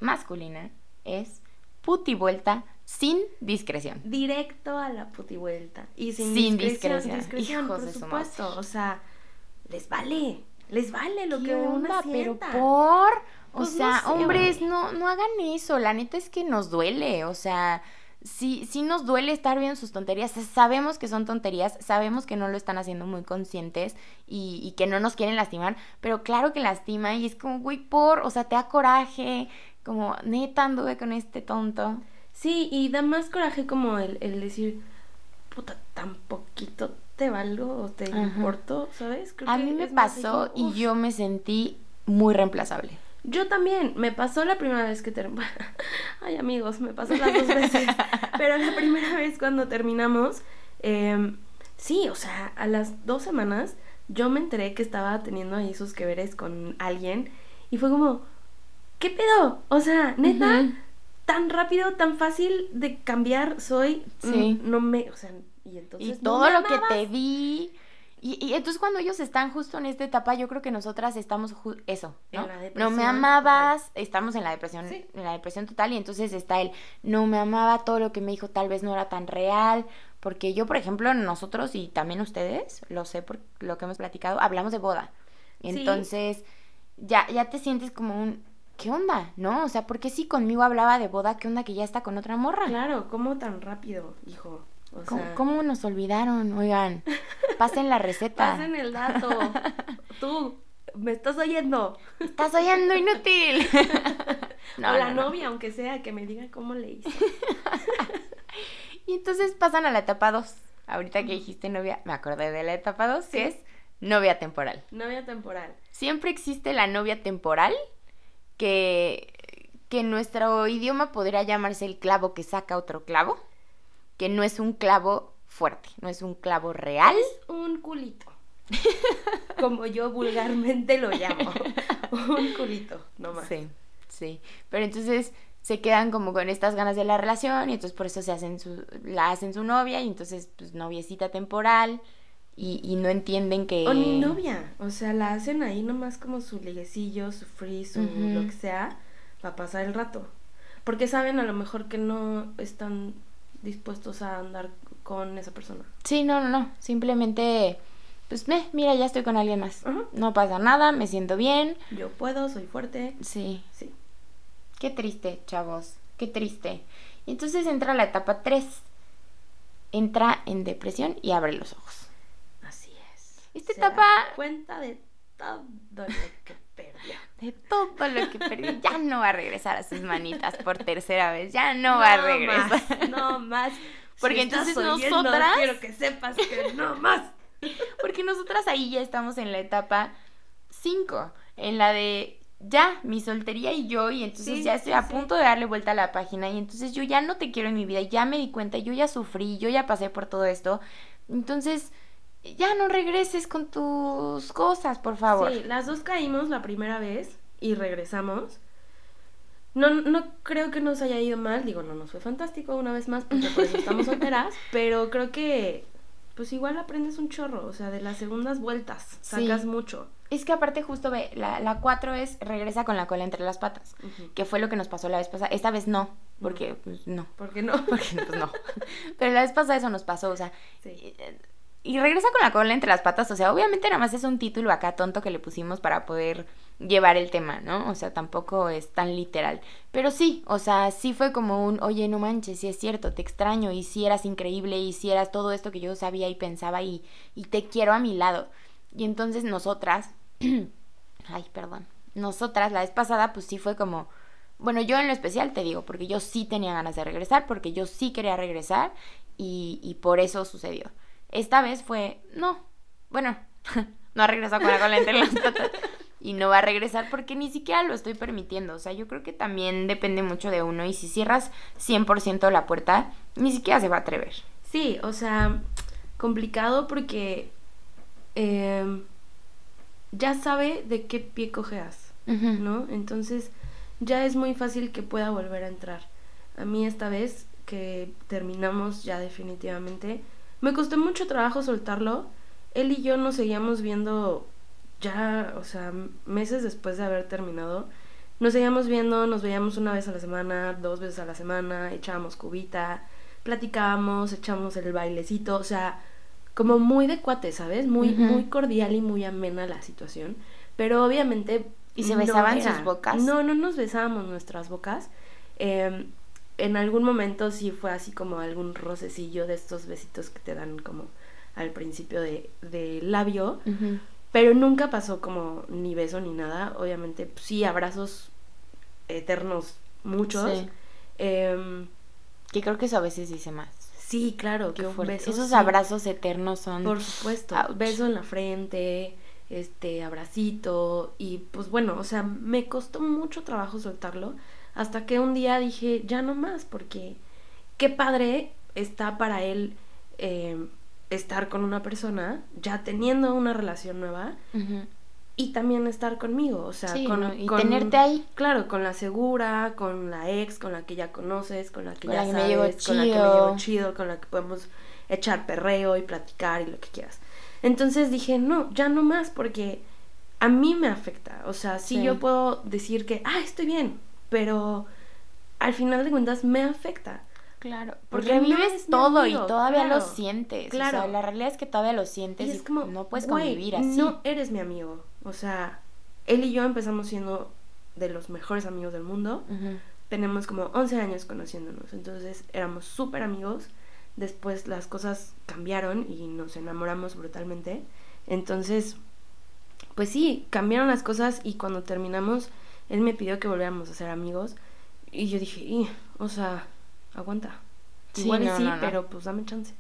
masculina es puti vuelta sin discreción. Directo a la puti vuelta. Y sin, Sin discreción, discreción. Hijos por de su supuesto. O sea, les vale. Les vale lo ¿Qué que onda? una Pero por, o Pues no sea, sé, hombres, no, no hagan eso. La neta es que nos duele. O sea, sí, sí nos duele estar viendo sus tonterías. Sabemos que son tonterías, sabemos que no lo están haciendo muy conscientes y, y que no nos quieren lastimar, pero claro que lastima y es como, güey, por, o sea, te da coraje, como, neta anduve con este tonto. Sí, y da más coraje como el, el decir, puta, tan poquito te valgo o te Ajá. importo, ¿sabes? Creo A que mí me pasó como, y yo me sentí muy reemplazable. Yo también, me pasó la primera vez que terminamos. Ay, amigos, me pasó las dos veces. Pero la primera vez cuando terminamos, em, sí, o sea, a las dos semanas yo me enteré que estaba teniendo ahí sus que veres con alguien y fue como, ¿qué pedo? O sea, neta, tan rápido, tan fácil de cambiar soy. Sí. Mm, No me, o sea, y entonces. Y no todo me lo que te di. Y, y entonces cuando ellos están justo en esta etapa, yo creo que nosotras estamos eso, ¿no? En la no me amabas, estamos en la depresión, Sí. en la depresión total, y entonces está el no me amaba, todo lo que me dijo tal vez no era tan real, porque yo, por ejemplo, nosotros y también ustedes, lo sé por lo que hemos platicado, hablamos de boda. Sí. Entonces, ya, ya te sientes como un ¿qué onda? ¿No? O sea, ¿por qué si conmigo hablaba de boda, qué onda que ya está con otra morra? Claro, ¿cómo tan rápido, hijo? O ¿Cómo, sea, cómo nos olvidaron? Oigan, pasen la receta. Pasen el dato. Tú, ¿me estás oyendo? Estás oyendo inútil. No, o la no, no. novia, aunque sea, que me diga cómo le hice. Y entonces pasan a la etapa 2. Ahorita que dijiste novia, me acordé de la etapa 2, que es novia temporal. Novia temporal. Siempre existe la novia temporal, que, que nuestro idioma podría llamarse el clavo que saca otro clavo, que no es un clavo fuerte, no es un clavo real. Es un culito. Como yo vulgarmente lo llamo. un culito, no más. Sí, sí. Pero entonces se quedan como con estas ganas de la relación y entonces por eso se hacen su, la hacen su novia y entonces pues noviecita temporal y, y no entienden que... O ni novia. O sea, la hacen ahí nomás como su liguecillo, su free, su lo que sea, para pasar el rato. Porque saben a lo mejor que no están dispuestos a andar con esa persona. Sí, no, no, no. Simplemente, pues, me, mira, ya estoy con alguien más. No pasa nada, me siento bien. Yo puedo, soy fuerte. Sí. Sí. Qué triste, chavos. Qué triste. Y entonces entra la etapa 3. Entra en depresión y abre los ojos. Así es. Esta Se da etapa- cuenta de todo lo que perdió. De todo lo que perdió, ya no va a regresar a sus manitas por tercera vez. Ya no, va a regresar. Más, no más. Porque Si entonces oyendo, nosotras- Quiero que sepas que no más. Porque nosotras ahí ya estamos en la etapa 5, en la de ya, mi soltería y yo, y entonces Sí, ya estoy a sí. punto de darle vuelta a la página, y entonces yo ya no te quiero en mi vida, ya me di cuenta, yo ya sufrí, yo ya pasé por todo esto, entonces ya no regreses con tus cosas, por favor. Sí, las dos caímos la primera vez y regresamos. No, no creo que nos haya ido mal, digo, no nos fue fantástico una vez más, porque por eso estamos solteras, pero creo que pues igual aprendes un chorro, o sea, de las segundas vueltas sacas Sí. mucho. Es que aparte justo ve, la, la 4 es regresa con la cola entre las patas, que fue lo que nos pasó la vez pasada, esta vez no, porque pues no. ¿Por qué no? Porque pues no. Pero la vez pasada eso nos pasó, o sea, Sí. Y, regresa con la cola entre las patas, o sea, obviamente nada más es un título acá tonto que le pusimos para poder llevar el tema, ¿no? O sea, tampoco es tan literal. Pero sí, o sea, sí fue como un, oye, no manches, sí es cierto, te extraño y sí eras increíble y sí eras todo esto que yo sabía y pensaba y, y te quiero a mi lado. Y entonces nosotras, ay, perdón, nosotras la vez pasada pues sí fue como, bueno, yo en lo especial te digo, porque yo sí tenía ganas de regresar, porque yo sí quería regresar y, y por eso sucedió. Esta vez fue, no, bueno, no ha regresado con la cola entre las patas y no va a regresar porque ni siquiera lo estoy permitiendo. O sea, yo creo que también depende mucho de uno y si cierras 100% la puerta, ni siquiera se va a atrever. Sí, o sea, complicado porque em, ya sabe de qué pie cojeas. ¿no? Entonces ya es muy fácil que pueda volver a entrar. A mí esta vez que terminamos ya definitivamente, me costó mucho trabajo soltarlo. Él y yo nos seguíamos viendo ya, o sea, meses después de haber terminado. Nos seguíamos viendo, nos veíamos una vez a la semana, dos veces a la semana, echábamos cubita, platicábamos, echábamos el bailecito, o sea, como muy de cuate, ¿sabes? Muy, muy cordial y muy amena la situación. Pero obviamente. ¿Y se besaban sus bocas? No, no nos besábamos nuestras bocas. Em, en algún momento sí fue así como algún rocecillo de estos besitos que te dan como al principio de, de labio. Pero nunca pasó como ni beso ni nada. Obviamente, pues, sí, abrazos eternos, muchos. Em, que creo que eso a veces dice más. Sí, claro, que Esos abrazos eternos son. Por supuesto. Beso en la frente, este, abracito. Y pues bueno, o sea, me costó mucho trabajo soltarlo. Hasta que un día dije, ya no más, porque qué padre está para él em, estar con una persona, ya teniendo una relación nueva, y también estar conmigo, o sea, con, y tenerte ahí. Claro, con la segura, con la ex, con la que ya conoces, con la que ya sabes, con la que me llevo chido, con la que podemos echar perreo y platicar y lo que quieras. Entonces dije, no, ya no más, porque a mí me afecta. O sea, sí, yo puedo decir que, ah, estoy bien, pero al final de cuentas me afecta. Claro, porque, vives todo y todavía lo sientes. Claro. O sea, la realidad es que todavía lo sientes y, es como, no puedes convivir así. No eres mi amigo. O sea, él y yo empezamos siendo de los mejores amigos del mundo. Tenemos como 11 años conociéndonos. Entonces éramos súper amigos. Después las cosas cambiaron y nos enamoramos brutalmente. Entonces, pues sí, cambiaron las cosas y cuando terminamos, él me pidió que volviéramos a ser amigos. Y yo dije, o sea, aguanta. Igual sí, pero pues dame chance.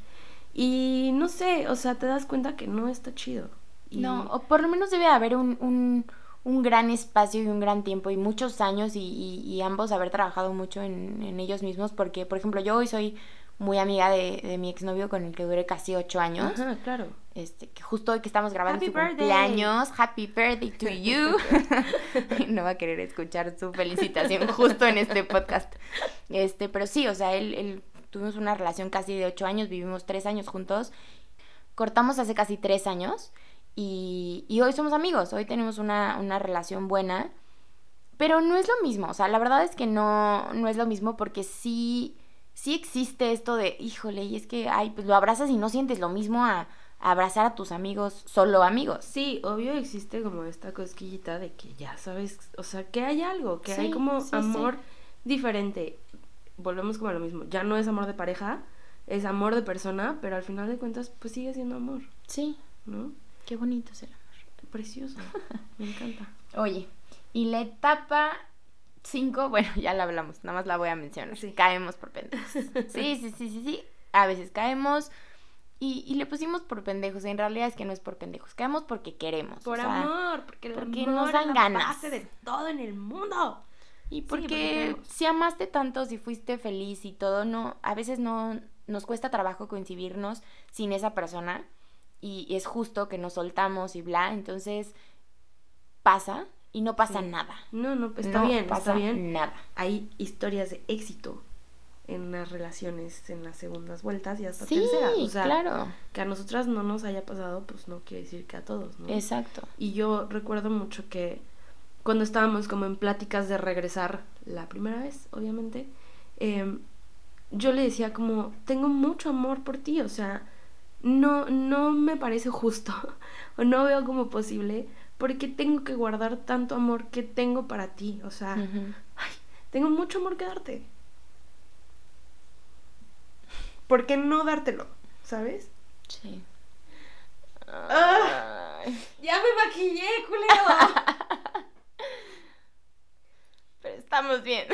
Y no sé, o sea, te das cuenta que no está chido. No, o por lo menos debe haber un, un, un, gran espacio y un gran tiempo y muchos años y, y, ambos haber trabajado mucho en, en, ellos mismos porque, por ejemplo, yo hoy soy muy amiga de, de mi exnovio con el que duré casi ocho años. Ajá, claro. Este, que justo hoy que estamos grabando su cumpleaños, Happy Birthday to you. no va a querer escuchar su felicitación justo en este podcast. Este, pero sí, o sea, él, él tuvimos una relación casi de ocho años, vivimos tres años juntos. Cortamos hace casi tres años y, y hoy somos amigos, hoy tenemos una, una relación buena. Pero no es lo mismo, o sea, la verdad es que no, no es lo mismo porque sí sí existe esto de, híjole, y es que, ay, pues lo abrazas y no sientes lo mismo a, abrazar a tus amigos, solo amigos. Sí, obvio existe como esta cosquillita de que ya sabes, o sea, que hay algo, que hay como amor diferente. Volvemos como a lo mismo, ya no es amor de pareja, es amor de persona, pero al final de cuentas, pues sigue siendo amor. Sí. ¿No? Qué bonito es el amor. Precioso. Me encanta. Oye, y la etapa cinco, bueno, ya la hablamos, nada más la voy a mencionar. Caemos por pendejos. Sí, sí, sí, sí, sí. A veces caemos y, y, le pusimos por pendejos. En realidad es que no es por pendejos. Caemos porque queremos. Por amor, porque, porque nos dan ganas. de todo en el mundo. Y porque, si amaste tanto, si fuiste feliz y todo, no, a veces no nos cuesta trabajo coincidirnos sin esa persona. Y es justo que nos soltamos y bla. Entonces, pasa y no pasa nada. No, no, está bien, pasa bien. Nada. Hay historias de éxito en las relaciones en las segundas vueltas y hasta sí, tercera. O sea, claro. que a nosotras no nos haya pasado, pues no quiere decir que a todos, ¿no? Exacto. Y yo recuerdo mucho que cuando estábamos como en pláticas de regresar la primera vez, obviamente, em, yo le decía como, tengo mucho amor por ti, o sea, no, no me parece justo o no veo como posible porque tengo que guardar tanto amor que tengo para ti? O sea, ay, tengo mucho amor que darte. ¿Por qué no dártelo? ¿Sabes? Sí. Ah, ya me maquillé, culero. Pero estamos bien.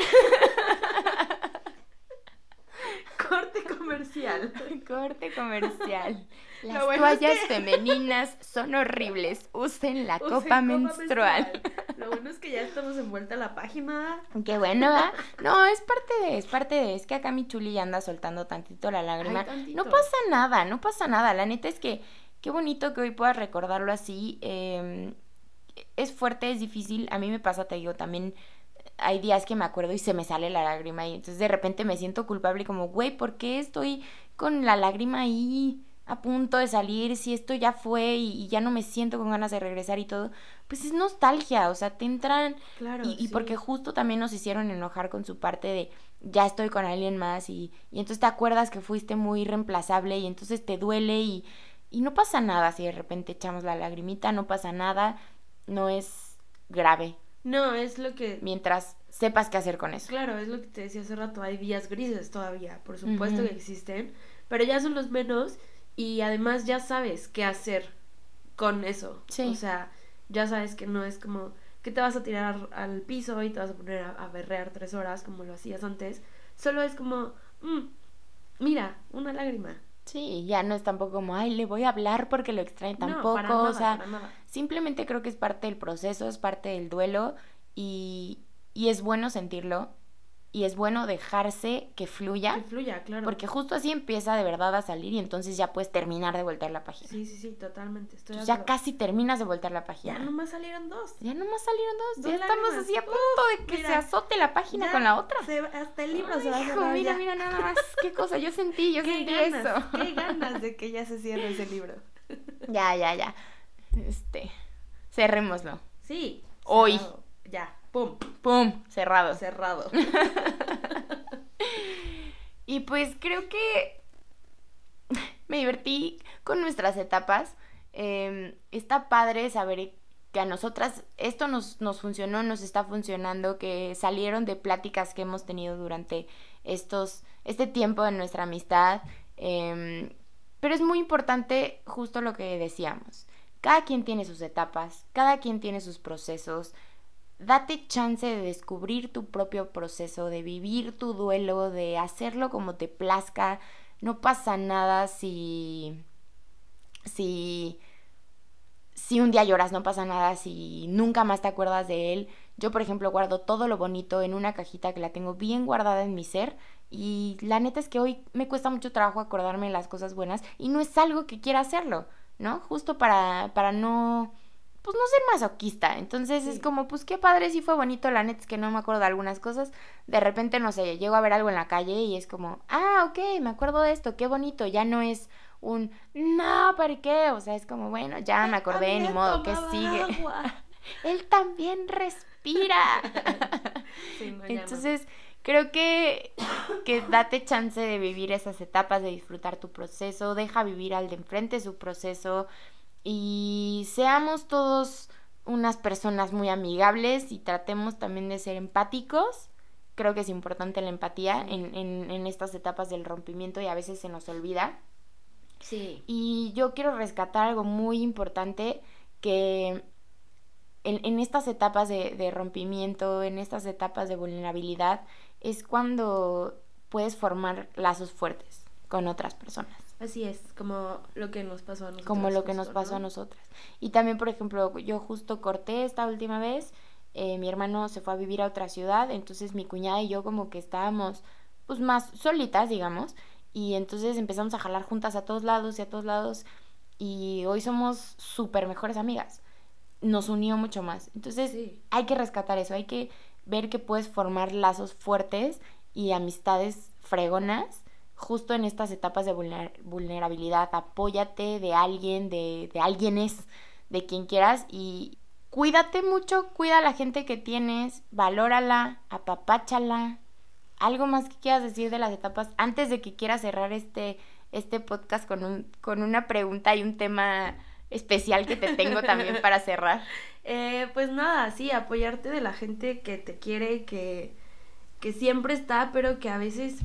Corte comercial. Corte comercial. Las toallas femeninas son horribles. Usen la copa, menstrual. Lo bueno es que ya estamos en vuelta a la página. Qué bueno, ¿verdad? No, es parte de, es parte de. Es que acá mi chuli anda soltando tantito la lágrima. no pasa nada, no pasa nada. La neta es que qué bonito que hoy puedas recordarlo así. Em, es fuerte, es difícil. A mí me pasa, te digo, también hay días que me acuerdo y se me sale la lágrima y entonces de repente me siento culpable como, güey, ¿por qué estoy con la lágrima ahí a punto de salir si esto ya fue y, ya no me siento con ganas de regresar y todo? Pues es nostalgia, o sea, te entran Claro. y, y sí. porque justo también nos hicieron enojar con su parte de ya estoy con alguien más y, y entonces te acuerdas que fuiste muy reemplazable y entonces te duele y, y no pasa nada si de repente echamos la lagrimita, no pasa nada, no es grave, No, es lo que. mientras sepas qué hacer con eso. Claro, es lo que te decía hace rato. Hay días grises todavía, por supuesto que existen. Pero ya son los menos. Y además ya sabes qué hacer con eso. Sí. O sea, ya sabes que no es como que te vas a tirar al piso y te vas a poner a, a berrear tres horas como lo hacías antes. Solo es como, mm, mira, una lágrima. Sí, ya no es tampoco como, ay, le voy a hablar porque lo extraño No, tampoco, para nada, o sea, para nada. simplemente creo que es parte del proceso, es parte del duelo y, y es bueno sentirlo y es bueno dejarse que fluya. Que fluya, claro. Porque justo así empieza de verdad a salir y entonces ya puedes terminar de voltear la página. Sí, sí, sí, totalmente. Estoy ya casi terminas de voltear la página. Ya nomás salieron dos. Ya nomás salieron dos. Dos ya estamos así a punto de que mira, se azote la página con la otra. se- hasta el libro se va a Hijo, cerrar mira, ya. mira nada más. Qué cosa. Yo sentí, yo sentí ganas, eso. qué ganas de que ya se cierre ese libro. Ya, ya, ya. Este. Cerrémoslo. Sí. Hoy. cerrado. Pum, ¡Pum! Cerrado. cerrado. Y pues creo que me divertí con nuestras etapas. Eh, está padre saber que a nosotras esto nos, nos funcionó, nos está funcionando, que salieron de pláticas que hemos tenido durante estos, este tiempo de nuestra amistad. Eh, pero es muy importante justo lo que decíamos. Cada quien tiene sus etapas, cada quien tiene sus procesos. Date chance de descubrir tu propio proceso, de vivir tu duelo, de hacerlo como te plazca. No pasa nada si. si. si un día lloras, no pasa nada si nunca más te acuerdas de él. Yo, por ejemplo, guardo todo lo bonito en una cajita que la tengo bien guardada en mi ser. Y la neta es que hoy me cuesta mucho trabajo acordarme de las cosas buenas. Y no es algo que quiera hacerlo, ¿no? Justo para, para no pues no ser masoquista. Entonces Sí. es como, pues qué padre, sí fue bonito, la neta es que no me acuerdo de algunas cosas. De repente, no sé, llego a ver algo en la calle y es como, ah, ok, me acuerdo de esto, qué bonito. Ya no es un, no, ¿por qué? O sea, es como, bueno, ya me acordé, ni modo, ¿qué sigue? agua. Él también respira. Sí. Entonces, creo que, que date chance de vivir esas etapas, de disfrutar tu proceso, deja vivir al de enfrente su proceso y seamos todos unas personas muy amigables y tratemos también de ser empáticos. Creo que es importante la empatía en, en estas etapas del rompimiento y a veces se nos olvida. Sí. Y yo quiero rescatar algo muy importante que en, en estas etapas de, de rompimiento, en estas etapas de vulnerabilidad, es cuando puedes formar lazos fuertes con otras personas. Así es, como lo que nos pasó a nosotros. Como lo que justo, nos pasó a ¿no? nosotras. Y también, por ejemplo, yo justo corté esta última vez, eh, mi hermano se fue a vivir a otra ciudad, entonces mi cuñada y yo como que estábamos pues más solitas, digamos, y entonces empezamos a jalar juntas a todos lados y a todos lados, y hoy somos súper mejores amigas. Nos unió mucho más. Entonces Sí. hay que rescatar eso, hay que ver que puedes formar lazos fuertes y amistades fregonas justo en estas etapas de vulner- vulnerabilidad. Apóyate de alguien, de, de alguienes, de quien quieras y cuídate mucho, cuida a la gente que tienes, valórala, apapáchala. Algo más que quieras decir de las etapas antes de que quieras cerrar este, este podcast con, un, con una pregunta y un tema especial que te tengo también para cerrar. Eh, pues nada, sí, apoyarte de la gente que te quiere, que, que siempre está, pero que a veces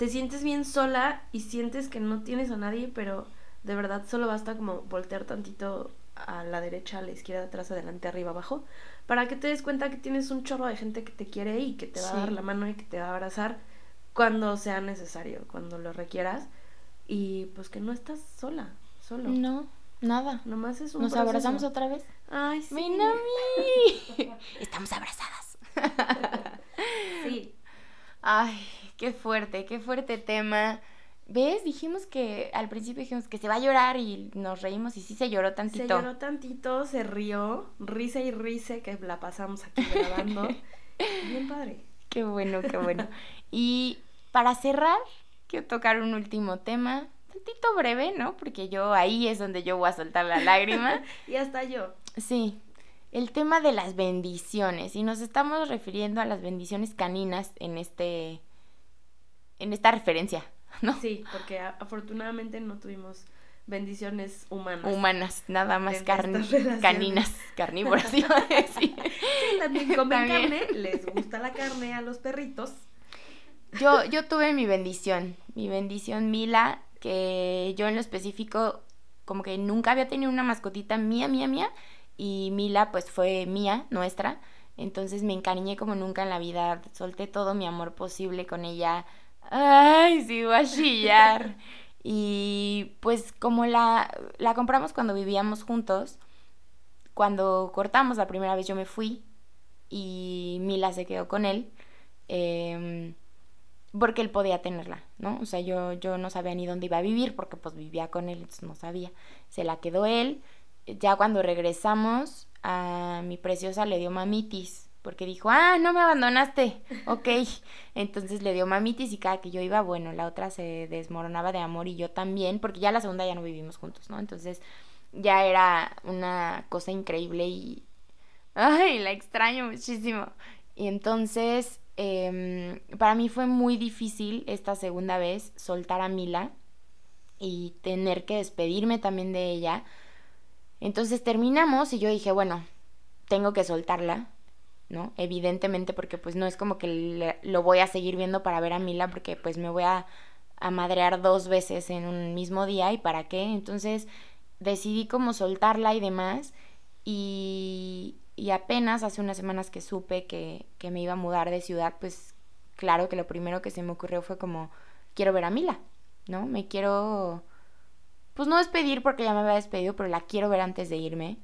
te sientes bien sola y sientes que no tienes a nadie, pero de verdad solo basta como voltear tantito a la derecha, a la izquierda, atrás, adelante, arriba, abajo, para que te des cuenta que tienes un chorro de gente que te quiere y que te va a dar la mano y que te va a abrazar cuando sea necesario, cuando lo requieras. Y pues que no estás sola, solo. No, nada. Nomás es un ¿Nos proceso. abrazamos otra vez? Ay, sí. ¡Minami! Estamos abrazadas. Sí. Ay, qué fuerte, qué fuerte tema. ¿Ves? Dijimos que al principio dijimos que se va a llorar y nos reímos y sí se lloró tantito. Se lloró tantito, se rió, risa y risa que la pasamos aquí grabando. Bien padre. Qué bueno, qué bueno. Y para cerrar, quiero tocar un último tema, tantito breve, ¿no? Porque yo ahí es donde yo voy a soltar la lágrima. y hasta yo. Sí, el tema de las bendiciones. Y nos estamos refiriendo a las bendiciones caninas en este. En esta referencia, ¿no? Sí, porque afortunadamente no tuvimos bendiciones humanas. Humanas, nada más caninas, carnívoras. sí. sí, también comen carne, les gusta la carne a los perritos. Yo, yo tuve mi bendición, mi bendición Mila, que yo en lo específico como que nunca había tenido una mascotita mía, mía, mía, y Mila pues fue mía, nuestra, entonces me encariñé como nunca en la vida, solté todo mi amor posible con ella, ay, sigo a chillar. Y pues como la, la compramos cuando vivíamos juntos, cuando cortamos la primera vez yo me fui y Mila se quedó con él. Em, porque él podía tenerla, ¿no? O sea, yo, yo no sabía ni dónde iba a vivir porque pues vivía con él, entonces no sabía. Se la quedó él. Ya cuando regresamos, a mi preciosa le dio mamitis porque dijo, ah, no me abandonaste, ok. Entonces le dio mamitis y cada que yo iba, bueno, la otra se desmoronaba de amor y yo también, porque ya la segunda ya no vivimos juntos, ¿no? Entonces ya era una cosa increíble y, ay, la extraño muchísimo. Y entonces, em, para mí fue muy difícil esta segunda vez soltar a Mila y tener que despedirme también de ella. Entonces terminamos y yo dije, bueno, tengo que soltarla ¿no? Evidentemente porque pues no es como que lo voy a seguir viendo para ver a Mila porque pues me voy a, a madrear dos veces en un mismo día y para qué. Entonces decidí como soltarla y demás y, y apenas hace unas semanas que supe que, que me iba a mudar de ciudad pues claro que lo primero que se me ocurrió fue como quiero ver a Mila, ¿no? Me quiero pues no despedir porque ya me había despedido, pero la quiero ver antes de irme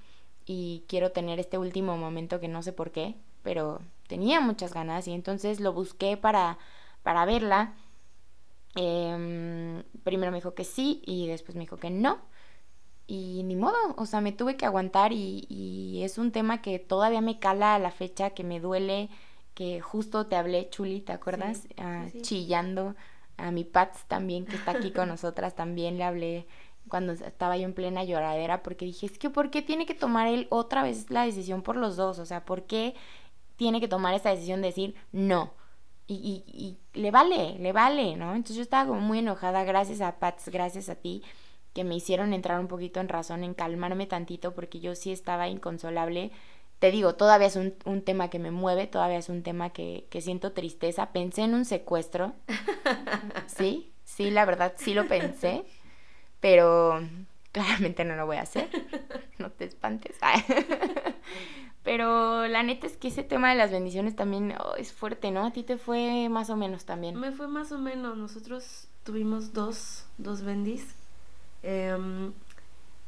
y quiero tener este último momento que no sé por qué, pero tenía muchas ganas y entonces lo busqué para, para verla. Em, primero me dijo que sí y después me dijo que no. Y ni modo, o sea, me tuve que aguantar y, es un tema que todavía me cala a la fecha, que me duele, que justo te hablé, Chuli, ¿te acuerdas? Ah, chillando. A mi Pats también, que está aquí con nosotras, también le hablé cuando estaba yo en plena lloradera, porque dije, es que ¿por qué tiene que tomar él otra vez la decisión por los dos? O sea, ¿por qué tiene que tomar esta decisión de decir no. Y, y, le vale, le vale, ¿no? Entonces yo estaba como muy enojada, gracias a Pats, gracias a ti, que me hicieron entrar un poquito en razón, en calmarme tantito, porque yo sí estaba inconsolable. Te digo, todavía es un, un tema que me mueve, todavía es un tema que, que siento tristeza. Pensé en un secuestro. Sí, sí, la verdad, sí lo pensé, pero claramente no lo voy a hacer. No te espantes. Pero la neta es que ese tema de las bendiciones también oh, es fuerte, ¿no? A ti te fue más o menos también. Me fue más o menos. Nosotros tuvimos dos, dos bendis. Em,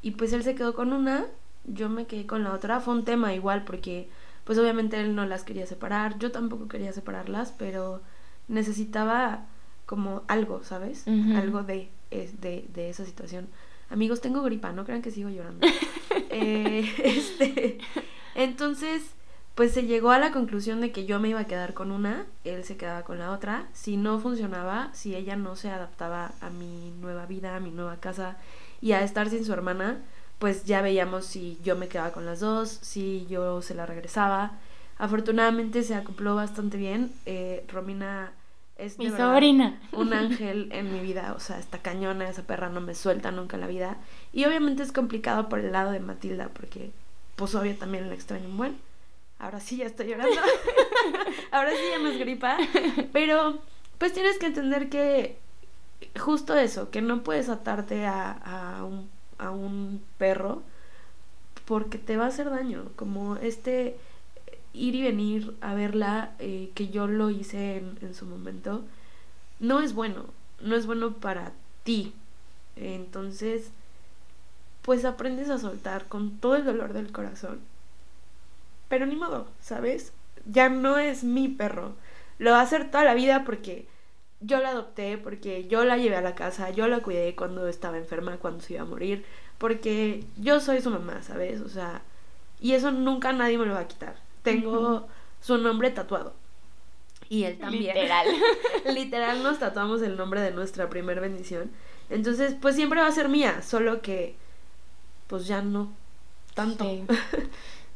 y pues él se quedó con una, yo me quedé con la otra. Fue un tema igual porque pues obviamente él no las quería separar. Yo tampoco quería separarlas, pero necesitaba como algo, ¿sabes? Algo de, de, de esa situación. Amigos, tengo gripa, no crean que sigo llorando. eh, este, entonces, pues se llegó a la conclusión de que yo me iba a quedar con una, él se quedaba con la otra. Si no funcionaba, si ella no se adaptaba a mi nueva vida, a mi nueva casa y a estar sin su hermana, pues ya veíamos si yo me quedaba con las dos, si yo se la regresaba. Afortunadamente se acopló bastante bien. Eh, Romina es mi sobrina. un ángel en mi vida, o sea, esta cañona, esa perra no me suelta nunca la vida. Y obviamente es complicado por el lado de Matilda, porque pues obvio también la extraño un buen. Ahora sí ya estoy llorando. Ahora sí ya me es gripa. Pero pues tienes que entender que justo eso, que no puedes atarte a, a, un, a un perro porque te va a hacer daño. Como este ir y venir a verla, eh, que yo lo hice en, en, su momento, no es bueno. No es bueno para ti. Entonces, pues aprendes a soltar con todo el dolor del corazón. Pero ni modo, ¿sabes? Ya no es mi perro. Lo va a hacer toda la vida porque yo la adopté, porque yo la llevé a la casa, yo la cuidé cuando estaba enferma, cuando se iba a morir, porque yo soy su mamá, ¿sabes? O sea, y eso nunca nadie me lo va a quitar. Tengo su nombre tatuado. Y él también. Literal. Literal nos tatuamos el nombre de nuestra primer bendición. Entonces, pues siempre va a ser mía, solo que pues ya no tanto.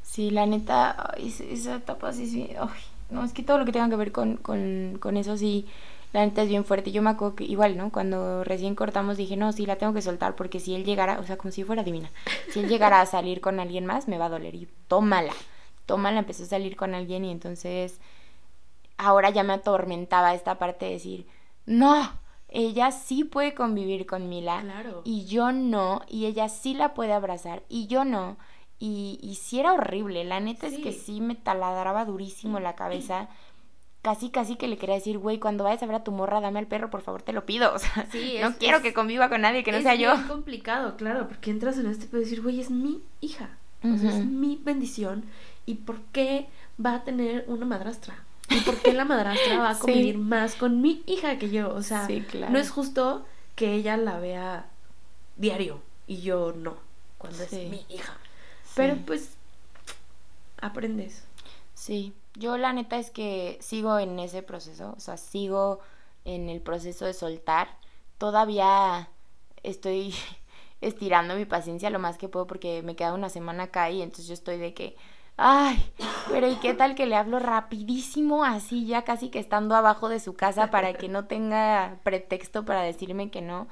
Sí, la neta, esa etapa sí, sí, ay, no, es que todo lo que tenga que ver con, con, con eso sí, la neta es bien fuerte. Yo me acuerdo que igual, ¿no? Cuando recién cortamos dije, no, sí, la tengo que soltar porque si él llegara, o sea, como si fuera divina, si él llegara a salir con alguien más, me va a doler y tómala, tómala, empezó a salir con alguien y entonces ahora ya me atormentaba esta parte de decir, no, ella sí puede convivir con Mila Claro. y yo no, y ella sí la puede abrazar y yo no. Y, y sí era horrible, la neta es que Sí. me taladraba durísimo la cabeza. Casi, casi que le quería decir, güey, cuando vayas a ver a tu morra, dame al perro, por favor, te lo pido. O sea, Sí, no es- quiero es- que conviva con nadie que no es sea yo. bien complicado, claro, porque entras en este pedo de decir, güey, es mi hija. O sea, es mi bendición. ¿Y por qué va a tener una madrastra? ¿Y por qué la madrastra va a Sí. convivir más con mi hija que yo? O sea, Sí, claro. no es justo que ella la vea diario y yo no, cuando Sí. es mi hija. Pero pues, aprendes. Sí, yo la neta es que sigo en ese proceso, o sea, sigo en el proceso de soltar. Todavía estoy estirando mi paciencia lo más que puedo porque me queda una semana acá y entonces yo estoy de que, ay, pero ¿y qué tal que le hablo rapidísimo así ya casi que estando abajo de su casa para que no tenga pretexto para decirme que no?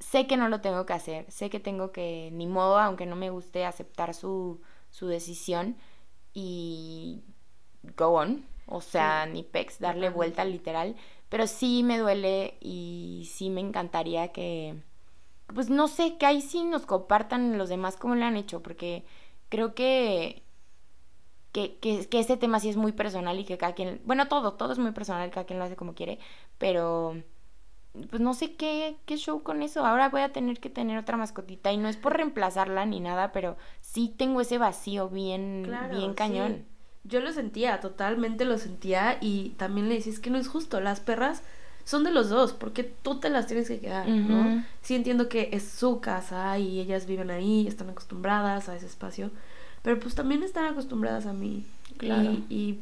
Sé que no lo tengo que hacer, sé que tengo que, ni modo, aunque no me guste, aceptar su, su decisión y go on, o sea, Sí, ni pex, darle vuelta literal, pero sí me duele y sí me encantaría que, pues no sé, que ahí sí nos compartan los demás cómo le han hecho, porque creo que, que, que, que este tema sí es muy personal y que cada quien, bueno, todo, todo es muy personal, cada quien lo hace como quiere, pero pues no sé qué, qué show con eso. Ahora voy a tener que tener otra mascotita y no es por reemplazarla ni nada, pero sí tengo ese vacío bien, Claro, bien cañón. sí. Yo lo sentía, totalmente lo sentía y también le decía, es que no es justo, las perras son de los dos, porque tú te las tienes que quedar, ¿no? Sí entiendo que es su casa y ellas viven ahí, están acostumbradas a ese espacio, pero pues también están acostumbradas a mí. Claro. Y, y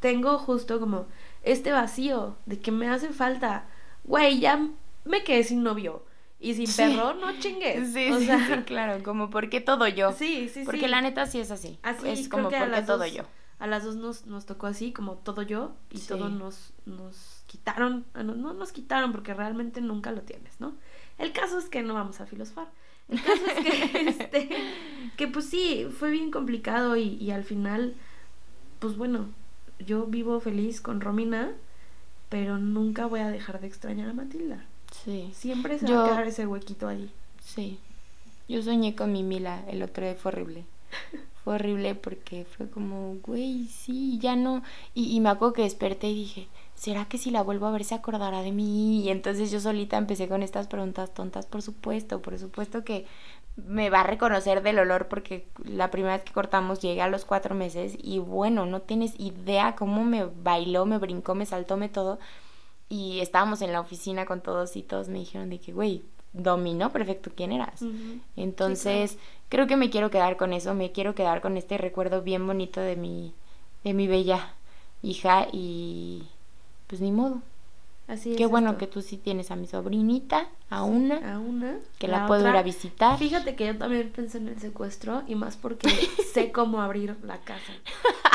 tengo justo como este vacío de que me hace falta, güey, ya me quedé sin novio y sin Sí. perro, no chingues. Sí, o sí, sea, sí, claro, como porque todo yo. sí, sí, porque sí. la neta sí es así. Así, es como porque todo dos- yo. A las dos nos, nos tocó así, como todo yo, y Sí. todo nos, nos quitaron, ah, no, no nos quitaron porque realmente nunca lo tienes, ¿no? El caso es que no vamos a filosofar. El caso es que, este, que pues sí, fue bien complicado y, y al final, pues bueno, yo vivo feliz con Romina, pero nunca voy a dejar de extrañar a Matilda. Sí, Siempre se va a quedar ese huequito ahí. sí. Yo soñé con mi Mila el otro día, fue horrible. Fue horrible porque fue como, güey, sí, ya no. Y, y me acuerdo que desperté y dije, ¿será que si la vuelvo a ver se acordará de mí? Y entonces yo solita empecé con estas preguntas tontas, por supuesto, por supuesto que me va a reconocer del olor porque la primera vez que cortamos llegué a los cuatro meses y bueno, no tienes idea cómo me bailó, me brincó, me saltó, me todo. Y estábamos en la oficina con todos y todos me dijeron de que, güey, dominó perfecto quién eras. Entonces, creo que me quiero quedar con eso, me quiero quedar con este recuerdo bien bonito de mi, de mi bella hija y pues ni modo. Así es. Qué bueno esto. que tú sí tienes a mi sobrinita, a una, A una. que la, puedo ir a visitar. Fíjate que yo también pensé en el secuestro y más porque sé cómo abrir la casa.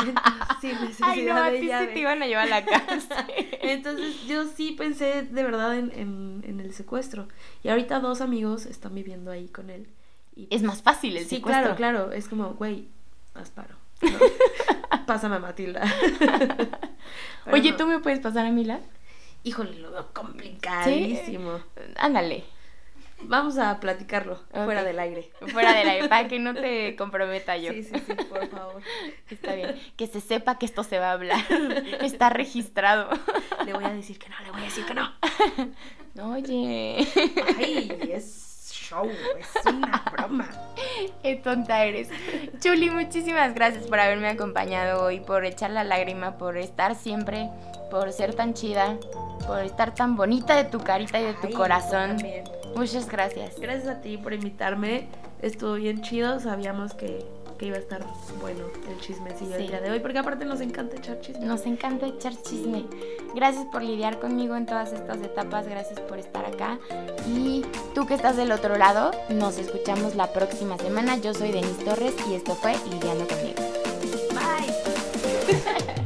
Entonces, necesidad Ay, no, a ti sí te iban a llevar a la casa. Entonces yo sí pensé de verdad en, en, en el secuestro. Y ahorita dos amigos están viviendo ahí con él. Y es más fácil el sí, secuestro. claro, claro. Es como, güey, haz paro. ¿no? Pásame a Matilda. Oye. ¿tú me puedes pasar a Mila? Híjole, lo veo complicadísimo. Ándale, Vamos a platicarlo fuera del aire. fuera del aire, para que no te comprometa yo. Sí, sí, sí, por favor. Está bien. Que se sepa que esto se va a hablar. Está registrado. Le voy a decir que no, le voy a decir que no. Oye, Ay, es show, es una broma. qué tonta eres. Chuli, muchísimas gracias por haberme acompañado hoy, por echar la lágrima, por estar siempre, por ser tan chida, por estar tan bonita de tu carita y de tu Ay, corazón. Muchas gracias. Gracias a ti por invitarme. Estuvo bien chido. Sabíamos que que iba a estar bueno el chismecillo sí. el día de hoy, porque aparte nos encanta echar chisme. Nos encanta echar chisme. Gracias por lidiar conmigo en todas estas etapas, gracias por estar acá. Y tú que estás del otro lado, nos escuchamos la próxima semana. Yo soy Denise Torres y esto fue Lidiando conmigo. Bye.